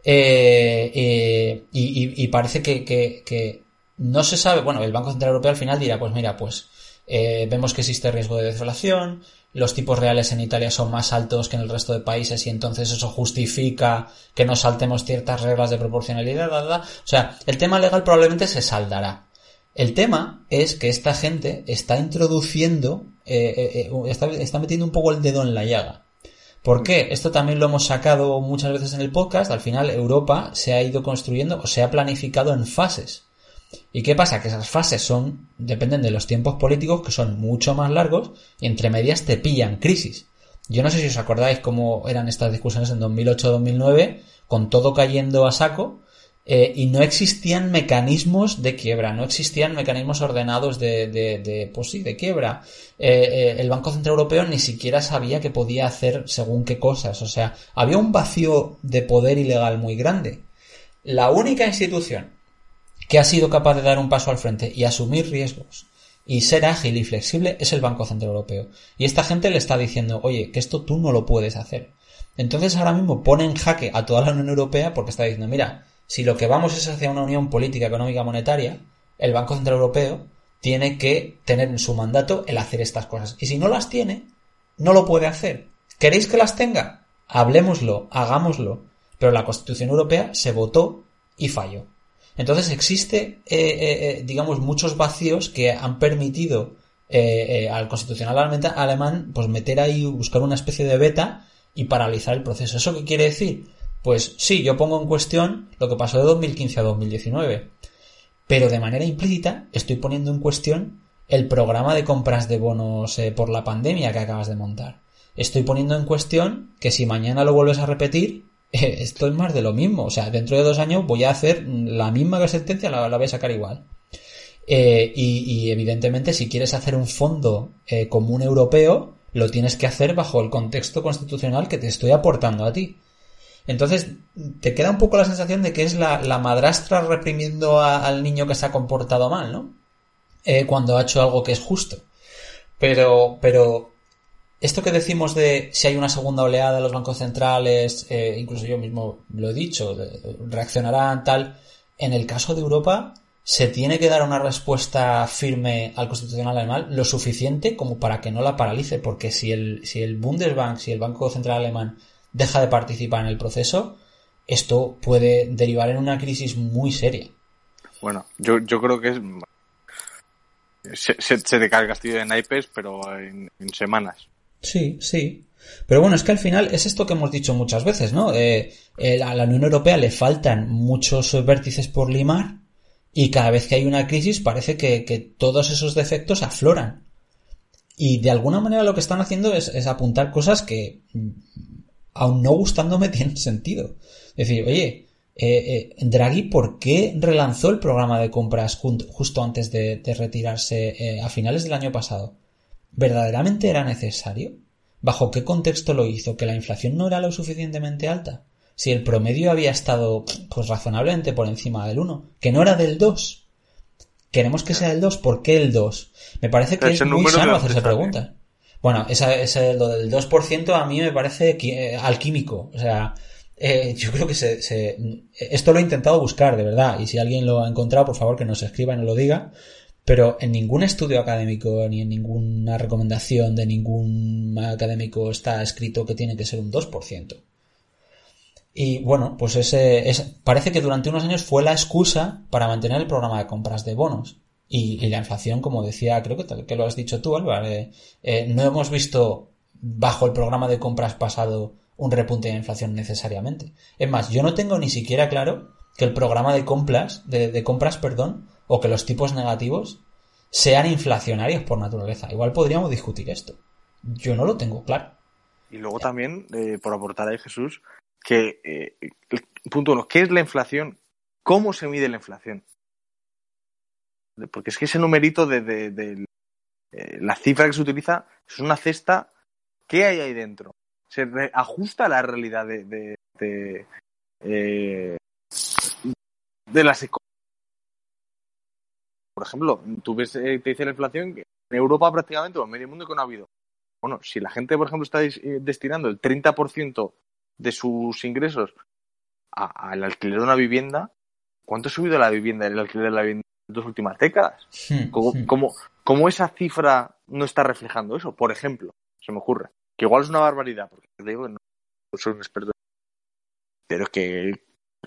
eh, eh, y, y- y parece que, que- que no se sabe, bueno, el Banco Central Europeo al final dirá, pues mira, pues eh, vemos que existe riesgo de deflación, los tipos reales en Italia son más altos que en el resto de países y entonces eso justifica que no saltemos ciertas reglas de proporcionalidad, bla, bla. o sea, el tema legal probablemente se saldará. El tema es que esta gente está introduciendo, eh, eh, eh, está, está metiendo un poco el dedo en la llaga. ¿Por qué? Esto también lo hemos sacado muchas veces en el podcast. Al final Europa se ha ido construyendo o se ha planificado en fases. ¿Y qué pasa? Que esas fases son, dependen de los tiempos políticos que son mucho más largos y entre medias te pillan crisis. Yo no sé si os acordáis cómo eran estas discusiones en 2008-2009, con todo cayendo a saco, eh, y no existían mecanismos de quiebra, no existían mecanismos ordenados de, de, de pues sí, de quiebra. Eh, eh, el Banco Central Europeo ni siquiera sabía que podía hacer según qué cosas, o sea, había un vacío de poder ilegal muy grande. La única institución que ha sido capaz de dar un paso al frente y asumir riesgos y ser ágil y flexible es el Banco Central Europeo. Y esta gente le está diciendo, oye, que esto tú no lo puedes hacer. Entonces ahora mismo pone en jaque a toda la Unión Europea porque está diciendo, mira, si lo que vamos es hacia una unión política, económica, monetaria, el Banco Central Europeo tiene que tener en su mandato el hacer estas cosas. Y si no las tiene, no lo puede hacer. ¿Queréis que las tenga? Hablemoslo, hagámoslo. Pero la Constitución Europea se votó y falló. Entonces existe, eh, eh, eh, digamos, muchos vacíos que han permitido al constitucional alemán, pues meter ahí, buscar una especie de beta y paralizar el proceso. ¿Eso qué quiere decir? Pues sí, yo pongo en cuestión lo que pasó de 2015 a 2019, pero de manera implícita estoy poniendo en cuestión el programa de compras de bonos eh, por la pandemia que acabas de montar. Estoy poniendo en cuestión que si mañana lo vuelves a repetir, eh, esto es más de lo mismo. O sea, dentro de dos años voy a hacer la misma sentencia, la, la voy a sacar igual. Eh, y, evidentemente, si quieres hacer un fondo eh, común europeo, lo tienes que hacer bajo el contexto constitucional que te estoy aportando a ti. Entonces, te queda un poco la sensación de que es la, la madrastra reprimiendo al niño que se ha comportado mal, ¿no? Eh, cuando ha hecho algo que es justo. Pero, pero, esto que decimos de si hay una segunda oleada de los bancos centrales, eh, incluso yo mismo lo he dicho, reaccionarán tal. En el caso de Europa, se tiene que dar una respuesta firme al constitucional alemán lo suficiente como para que no la paralice, porque si el, si el Bundesbank, si el Banco Central Alemán deja de participar en el proceso, esto puede derivar en una crisis muy seria. Bueno, yo, yo creo que es. Se, se, se te cae el castillo de naipes, pero en, en, semanas. Sí, sí. Pero bueno, es que al final es esto que hemos dicho muchas veces, ¿no? Eh, eh, a la Unión Europea le faltan muchos vértices por limar y cada vez que hay una crisis parece que, que todos esos defectos afloran. Y de alguna manera lo que están haciendo es, es apuntar cosas que, aun no gustándome, tienen sentido. Es decir, oye, eh, eh, Draghi, ¿por qué relanzó el programa de compras justo antes de, de retirarse eh, a finales del año pasado? ¿Verdaderamente era necesario? ¿Bajo qué contexto lo hizo? ¿Que la inflación no era lo suficientemente alta? Si el promedio había estado pues razonablemente por encima del 1, que no era del 2. Queremos que sea del 2, ¿por qué el 2? Me parece que es muy sano hacerse preguntas. Bueno, esa, ese, lo del 2% a mí me parece eh, alquímico. O sea, eh, yo creo que se, esto lo he intentado buscar, de verdad. Y si alguien lo ha encontrado, por favor que nos escriba y nos lo diga. Pero en ningún estudio académico ni en ninguna recomendación de ningún académico está escrito que tiene que ser un 2%. Y bueno, pues ese, es, parece que durante unos años fue la excusa para mantener el programa de compras de bonos. Y, la inflación, como decía, creo que, que lo has dicho tú, Álvaro, eh, eh, no hemos visto bajo el programa de compras pasado un repunte de inflación necesariamente. Es más, yo no tengo ni siquiera claro que el programa de compras, de, compras, perdón, o que los tipos negativos sean inflacionarios por naturaleza. Igual podríamos discutir esto. Yo no lo tengo claro. Y luego también, eh, por aportar ahí Jesús, que, punto uno, ¿qué es la inflación? ¿Cómo se mide la inflación? Porque es que ese numerito de, de, eh, la cifra que se utiliza es una cesta. ¿Qué hay ahí dentro? Se ajusta a la realidad de, de, de, eh, de las Por ejemplo, tú ves, eh, te dice la inflación en Europa prácticamente o en medio mundo que no ha habido. Bueno, si la gente, por ejemplo, está eh, destinando el 30% de sus ingresos al alquiler de una vivienda, ¿cuánto ha subido la vivienda, el alquiler de la vivienda dos últimas décadas? Hmm, ¿Cómo, hmm. cómo, cómo esa cifra no está reflejando eso? Por ejemplo, se me ocurre. Que igual es una barbaridad, porque te digo que no soy un experto. Pero que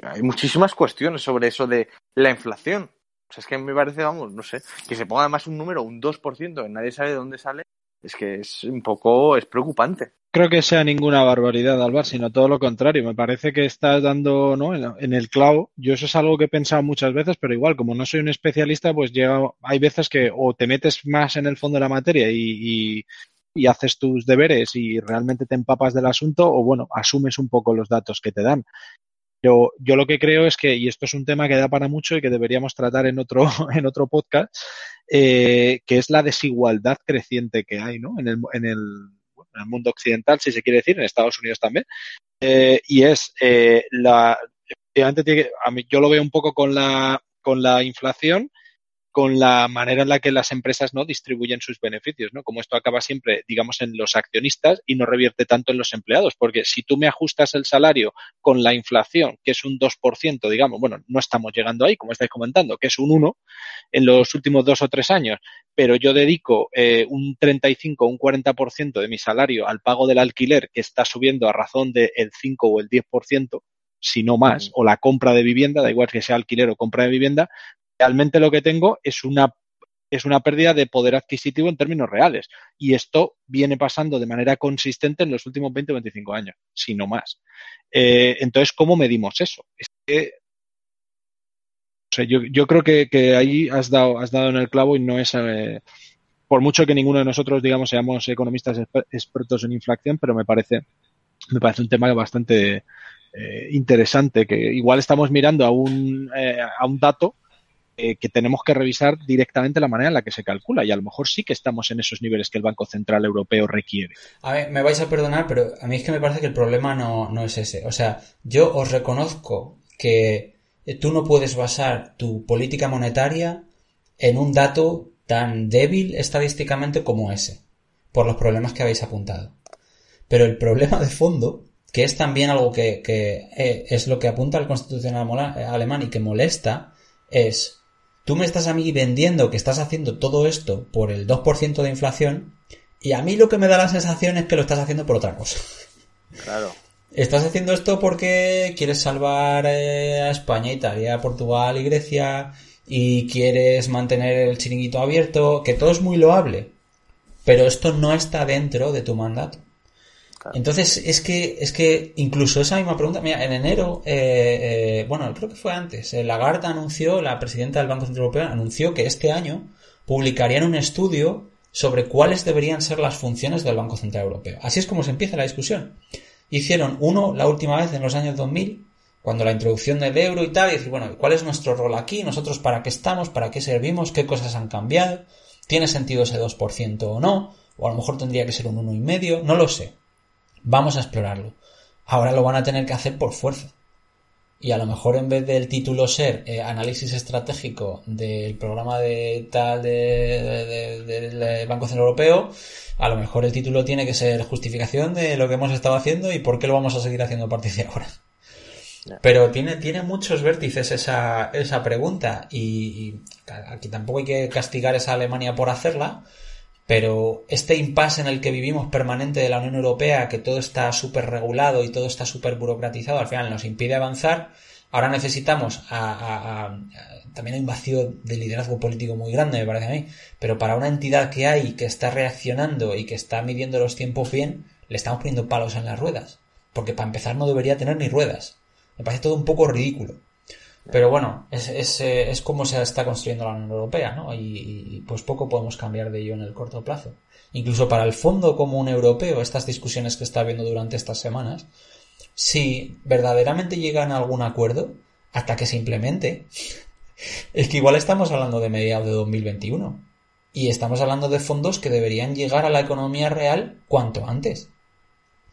hay muchísimas cuestiones sobre eso de la inflación. O sea, es que me parece, vamos, no sé, que se ponga además un número, un 2%, que nadie sabe de dónde sale, es que es un poco, es preocupante. Creo que sea ninguna barbaridad, Alvar, sino todo lo contrario. Me parece que estás dando ¿no? en, el clavo. Yo eso es algo que he pensado muchas veces, pero igual, como no soy un especialista, pues llega, hay veces que o te metes más en el fondo de la materia y, y, y haces tus deberes y realmente te empapas del asunto, o bueno, asumes un poco los datos que te dan. Pero yo lo que creo es que, y esto es un tema que da para mucho y que deberíamos tratar en otro, en otro podcast, eh, que es la desigualdad creciente que hay ¿no? en, el, en, el, en el mundo occidental, si se quiere decir, en Estados Unidos también. Eh, y es eh, la. Efectivamente, tiene que- a yo lo veo un poco con la, con la inflación, con la manera en la que las empresas no distribuyen sus beneficios, ¿no? Como esto acaba siempre, digamos, en los accionistas y no revierte tanto en los empleados, porque si tú me ajustas el salario con la inflación, que es un 2%, digamos, bueno, no estamos llegando ahí, como estáis comentando, que es un 1 en los últimos dos o tres años, pero yo dedico eh, un 35 o un 40% de mi salario al pago del alquiler, que está subiendo a razón del 5 o el 10%, si no más, o la compra de vivienda, da igual que sea alquiler o compra de vivienda, realmente lo que tengo es una es una pérdida de poder adquisitivo en términos reales. Y esto viene pasando de manera consistente en los últimos 20 o 25 años, si no más. Eh, entonces, ¿cómo medimos eso? Es que, o sea, yo, yo creo que, ahí has dado, has dado en el clavo y no es, eh, por mucho que ninguno de nosotros, digamos, seamos economistas exper- expertos en inflación, pero me parece, me parece un tema bastante eh, interesante, que igual estamos mirando a un, eh, a un dato eh, que tenemos que revisar directamente la manera en la que se calcula y a lo mejor sí que estamos en esos niveles que el Banco Central Europeo requiere. A ver, me vais a perdonar, pero a mí es que me parece que el problema no, no es ese. O sea, yo os reconozco que tú no puedes basar tu política monetaria en un dato tan débil estadísticamente como ese, por los problemas que habéis apuntado. Pero el problema de fondo, que es también algo que, que eh, es lo que apunta el constitucional eh, alemán y que molesta, es, tú me estás a mí vendiendo que estás haciendo todo esto por el 2% de inflación, y a mí lo que me da la sensación es que lo estás haciendo por otra cosa. Claro. Estás haciendo esto porque quieres salvar eh, a España, Italia, Portugal y Grecia y quieres mantener el chiringuito abierto, que todo es muy loable, pero esto no está dentro de tu mandato. Entonces, es que, es que incluso esa misma pregunta, mira, en enero, eh, eh, bueno, creo que fue antes, eh, Lagarde anunció, la presidenta del Banco Central Europeo anunció que este año publicarían un estudio sobre cuáles deberían ser las funciones del Banco Central Europeo. Así es como se empieza la discusión. Hicieron uno la última vez en los años 2000, cuando la introducción del euro y tal, y decir, bueno, ¿cuál es nuestro rol aquí? ¿Nosotros para qué estamos? ¿Para qué servimos? ¿Qué cosas han cambiado? ¿Tiene sentido ese 2% o no? O a lo mejor tendría que ser un 1,5%, no lo sé. Vamos a explorarlo. Ahora lo van a tener que hacer por fuerza. Y a lo mejor en vez del título ser eh, análisis estratégico del programa de tal de, de- de- del Banco Central Europeo, a lo mejor el título tiene que ser justificación de lo que hemos estado haciendo y por qué lo vamos a seguir haciendo a partir de ahora. Pero tiene, tiene muchos vértices esa, esa pregunta y, y aquí tampoco hay que castigar a esa Alemania por hacerla, pero este impasse en el que vivimos permanente de la Unión Europea, que todo está súper regulado y todo está súper burocratizado, al final nos impide avanzar. Ahora necesitamos a, a- a- también hay un vacío de liderazgo político muy grande, me parece a mí, pero para una entidad que hay que está reaccionando y que está midiendo los tiempos bien, le estamos poniendo palos en las ruedas, porque para empezar no debería tener ni ruedas. Me parece todo un poco ridículo. Pero bueno, es, es, eh, es como se está construyendo la Unión Europea, ¿no? Y, y, pues poco podemos cambiar de ello en el corto plazo. Incluso para el Fondo Común Europeo, estas discusiones que está habiendo durante estas semanas, si verdaderamente llegan a algún acuerdo, hasta que se implemente, es que igual estamos hablando de mediados de 2021. Y estamos hablando de fondos que deberían llegar a la economía real cuanto antes.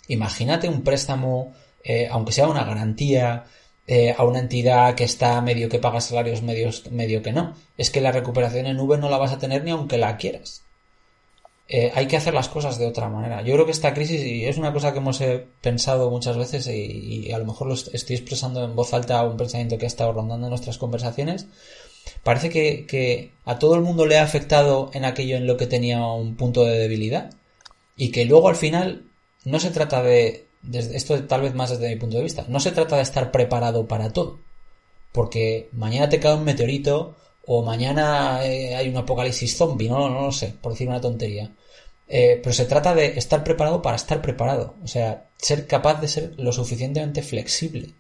Imagínate un préstamo, eh, aunque sea una garantía, eh, a una entidad que está medio que paga salarios, medios, medio que no. Es que la recuperación en V no la vas a tener ni aunque la quieras. Eh, hay que hacer las cosas de otra manera. Yo creo que esta crisis, y es una cosa que hemos eh, pensado muchas veces, y, y, a lo mejor lo estoy expresando en voz alta un pensamiento que ha estado rondando en nuestras conversaciones, parece que, que a todo el mundo le ha afectado en aquello en lo que tenía un punto de debilidad, y que luego al final no se trata de, esto tal vez más desde mi punto de vista, no se trata de estar preparado para todo. Porque mañana te cae un meteorito o mañana eh, hay un apocalipsis zombie, no, no, lo sé, por decir una tontería. Eh, pero se trata de estar preparado para estar preparado. O sea, ser capaz de ser lo suficientemente flexible.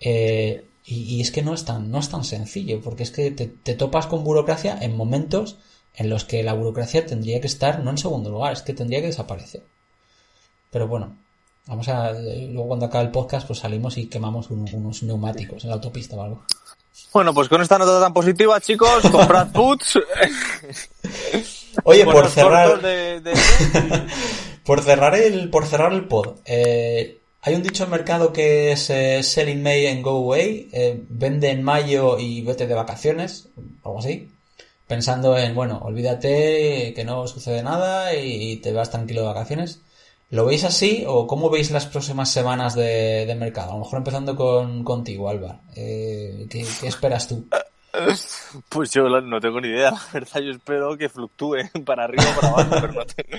Eh, y, es que no es tan, no es tan sencillo, porque es que te, topas con burocracia en momentos en los que la burocracia tendría que estar no en segundo lugar, es que tendría que desaparecer. Pero bueno, vamos a. Luego cuando acabe el podcast, pues salimos y quemamos un, unos neumáticos en la autopista o algo. Bueno, pues con esta nota tan positiva, chicos, comprad puts. Oye, por cerrar. De, de... por cerrar el, por cerrar el pod. Eh, hay un dicho en mercado que es eh, Sell in May and Go Away. Eh, vende en mayo y vete de vacaciones. Algo así. Pensando en, bueno, olvídate que no sucede nada y te vas tranquilo de vacaciones. ¿Lo veis así o cómo veis las próximas semanas de, de mercado? A lo mejor empezando con, contigo, Álvaro. Eh, ¿qué, ¿Qué esperas tú? Pues yo no tengo ni idea, la verdad. Yo espero que fluctúe para arriba o para abajo, pero no tengo,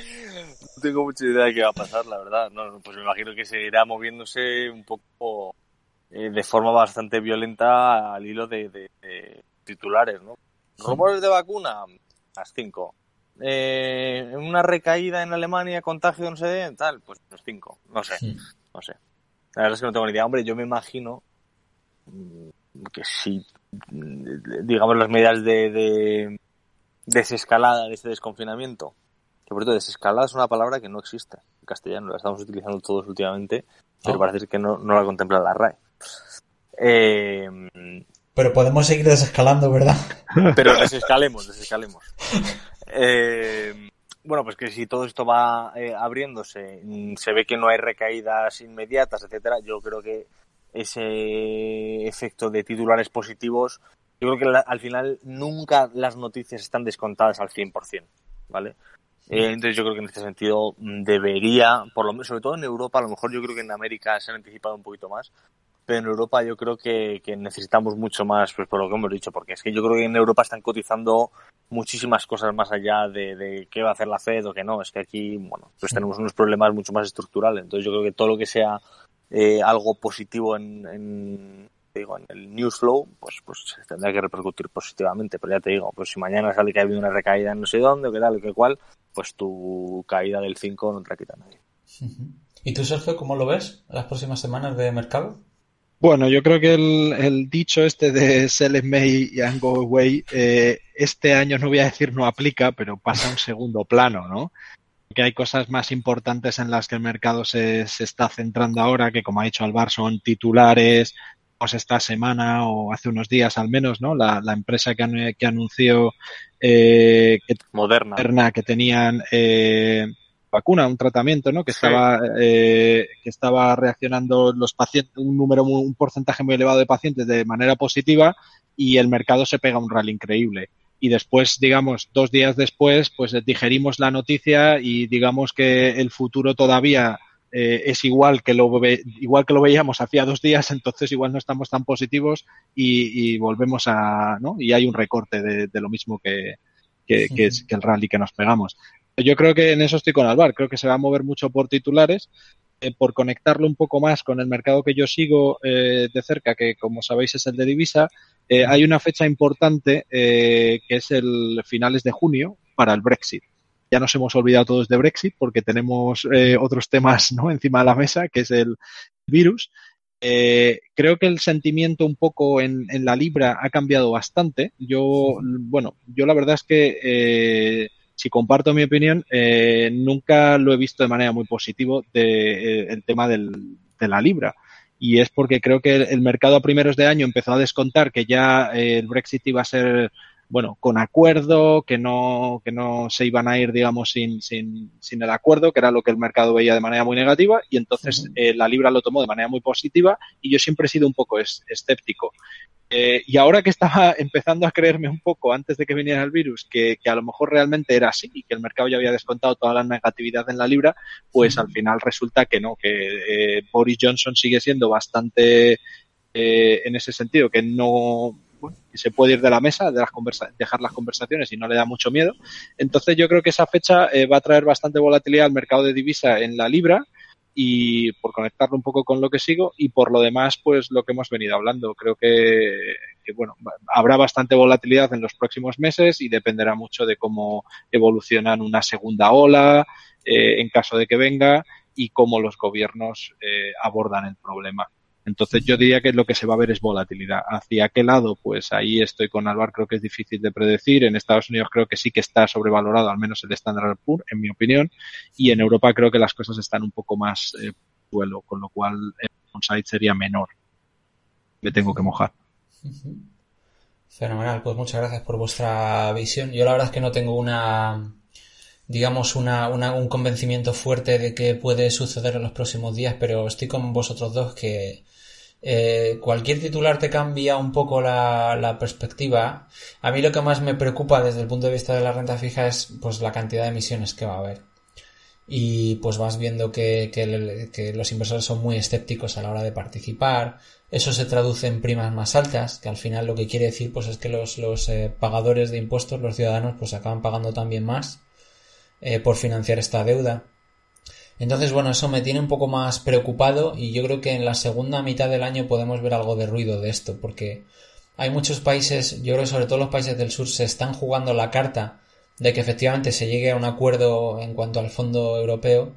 no tengo, mucha idea de qué va a pasar, la verdad. No, pues me imagino que seguirá moviéndose un poco eh, de forma bastante violenta al hilo de, de, de titulares, ¿no? Rumores de vacuna, las cinco. Eh, una recaída en Alemania, contagio, no sé, tal, pues los cinco. No sé, sí. no sé. La verdad es que no tengo ni idea. Hombre, yo me imagino que si, digamos, las medidas de, de desescalada de este desconfinamiento, que por cierto, desescalada es una palabra que no existe en castellano, la estamos utilizando todos últimamente, pero oh. parece que no, no la contempla la RAE. Eh, pero podemos seguir desescalando, ¿verdad? Pero desescalemos, desescalemos. Eh, bueno, pues que si todo esto va eh, abriéndose, se ve que no hay recaídas inmediatas, etcétera, yo creo que ese efecto de titulares positivos, yo creo que la, al final nunca las noticias están descontadas al 100%, ¿vale? Eh, entonces yo creo que en este sentido debería, por lo menos, sobre todo en Europa, a lo mejor yo creo que en América se han anticipado un poquito más, pero en Europa yo creo que, necesitamos mucho más, pues por lo que hemos dicho, porque es que yo creo que en Europa están cotizando muchísimas cosas más allá de, qué va a hacer la Fed o qué no. Es que aquí, bueno, pues tenemos unos problemas mucho más estructurales. Entonces yo creo que todo lo que sea eh, algo positivo en, digo, en el news flow, pues, pues tendrá que repercutir positivamente. Pero ya te digo, pues si mañana sale que ha habido una recaída en no sé dónde o qué tal qué cual, pues tu caída del 5 no te la quita nadie. ¿Y tú, Sergio, cómo lo ves las próximas semanas de mercado? Bueno, yo creo que el, el dicho este de sell May and go away, eh, este año no voy a decir no aplica, pero pasa a un segundo plano, ¿no? Que hay cosas más importantes en las que el mercado se, se está centrando ahora, que como ha dicho Alvar, son titulares, pues esta semana o hace unos días al menos, ¿no? La, la empresa que, que anunció eh, que, Moderna. Moderna que tenían eh, vacuna, un tratamiento, ¿no? Que estaba, sí. eh, que estaba reaccionando los pacientes, un número, un porcentaje muy elevado de pacientes de manera positiva y el mercado se pega un rally increíble. Y después, digamos, dos días después, pues digerimos la noticia y digamos que el futuro todavía eh, es igual que lo ve, igual que lo veíamos hacía dos días, entonces igual no estamos tan positivos y, y volvemos a, ¿no? Y hay un recorte de, de lo mismo que, que, que, es, que el rally que nos pegamos yo creo que en eso estoy con Alvar, creo que se va a mover mucho por titulares, eh, por conectarlo un poco más con el mercado que yo sigo eh, de cerca, que como sabéis es el de divisa, eh, hay una fecha importante que es el finales de junio para el Brexit. Ya nos hemos olvidado todos de Brexit porque tenemos otros temas ¿no? encima de la mesa, que es el virus. Eh, creo que el sentimiento un poco en, en, la libra ha cambiado bastante. Yo, bueno, yo la verdad es que eh, si comparto mi opinión, eh, nunca lo he visto de manera muy positiva de, el tema del, de la libra. Y es porque creo que el mercado a primeros de año empezó a descontar que ya el Brexit iba a ser bueno, con acuerdo, que no, que no se iban a ir, digamos, sin, sin, sin el acuerdo, que era lo que el mercado veía de manera muy negativa, y entonces eh, la Libra lo tomó de manera muy positiva, y yo siempre he sido un poco es, escéptico. Eh, y ahora que estaba empezando a creerme un poco antes de que viniera el virus, que, que, a lo mejor realmente era así y que el mercado ya había descontado toda la negatividad en la libra, pues al final resulta que no, que eh, Boris Johnson sigue siendo bastante eh, en ese sentido, que no, bueno, se puede ir de la mesa, de las dejar las conversaciones y no le da mucho miedo. Entonces yo creo que esa fecha eh, va a traer bastante volatilidad al mercado de divisa en la libra y por conectarlo un poco con lo que sigo y por lo demás pues lo que hemos venido hablando. Creo que, bueno habrá bastante volatilidad en los próximos meses y dependerá mucho de cómo evolucionan una segunda ola eh, en caso de que venga y cómo los gobiernos eh, abordan el problema entonces yo diría que lo que se va a ver es volatilidad. ¿Hacia qué lado? Pues ahí estoy con Alvar, creo que es difícil de predecir. En Estados Unidos creo que sí que está sobrevalorado, al menos el Standard Poor's, en mi opinión. Y en Europa creo que las cosas están un poco más eh, vuelo, con lo cual el onside sería menor. Me tengo que mojar. Fenomenal, pues muchas gracias por vuestra visión. Yo la verdad es que no tengo una digamos, una, una, un convencimiento fuerte de que puede suceder en los próximos días, pero estoy con vosotros dos que eh, cualquier titular te cambia un poco la, perspectiva. A mí lo que más me preocupa desde el punto de vista de la renta fija es pues la cantidad de emisiones que va a haber. Y pues vas viendo que, que, que los inversores son muy escépticos a la hora de participar. Eso se traduce en primas más altas, que al final lo que quiere decir pues es que los, los eh, pagadores de impuestos, los ciudadanos, pues acaban pagando también más eh, por financiar esta deuda. Entonces, bueno, eso me tiene un poco más preocupado y yo creo que en la segunda mitad del año podemos ver algo de ruido de esto, porque hay muchos países, yo creo que sobre todo los países del sur, se están jugando la carta de que efectivamente se llegue a un acuerdo en cuanto al fondo europeo.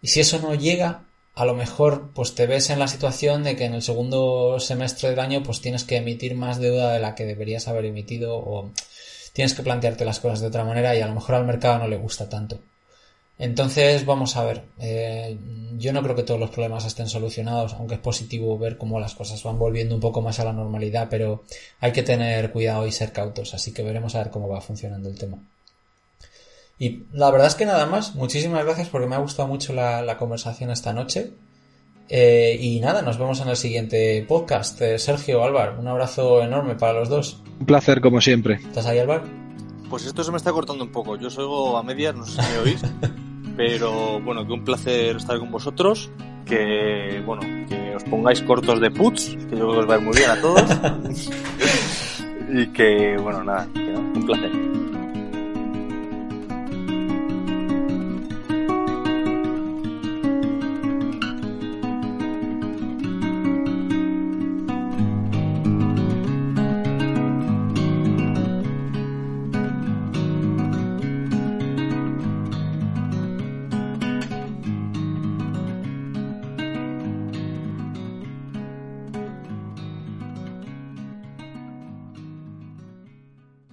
Y si eso no llega, a lo mejor pues te ves en la situación de que en el segundo semestre del año pues tienes que emitir más deuda de la que deberías haber emitido o tienes que plantearte las cosas de otra manera y a lo mejor al mercado no le gusta tanto. Entonces, vamos a ver. Eh, yo no creo que todos los problemas estén solucionados, aunque es positivo ver cómo las cosas van volviendo un poco más a la normalidad, pero hay que tener cuidado y ser cautos, así que veremos a ver cómo va funcionando el tema. Y la verdad es que nada más, muchísimas gracias porque me ha gustado mucho la, la conversación esta noche. Eh, y nada, nos vemos en el siguiente podcast. Eh, Sergio, Álvaro, un abrazo enorme para los dos. Un placer, como siempre. ¿Estás ahí, Álvaro? Pues esto se me está cortando un poco. Yo soy a medias, no sé si me oís. pero bueno, que un placer estar con vosotros. Que bueno, que os pongáis cortos de puts, que yo creo que os va a ir muy bien a todos. y que bueno, nada, un placer.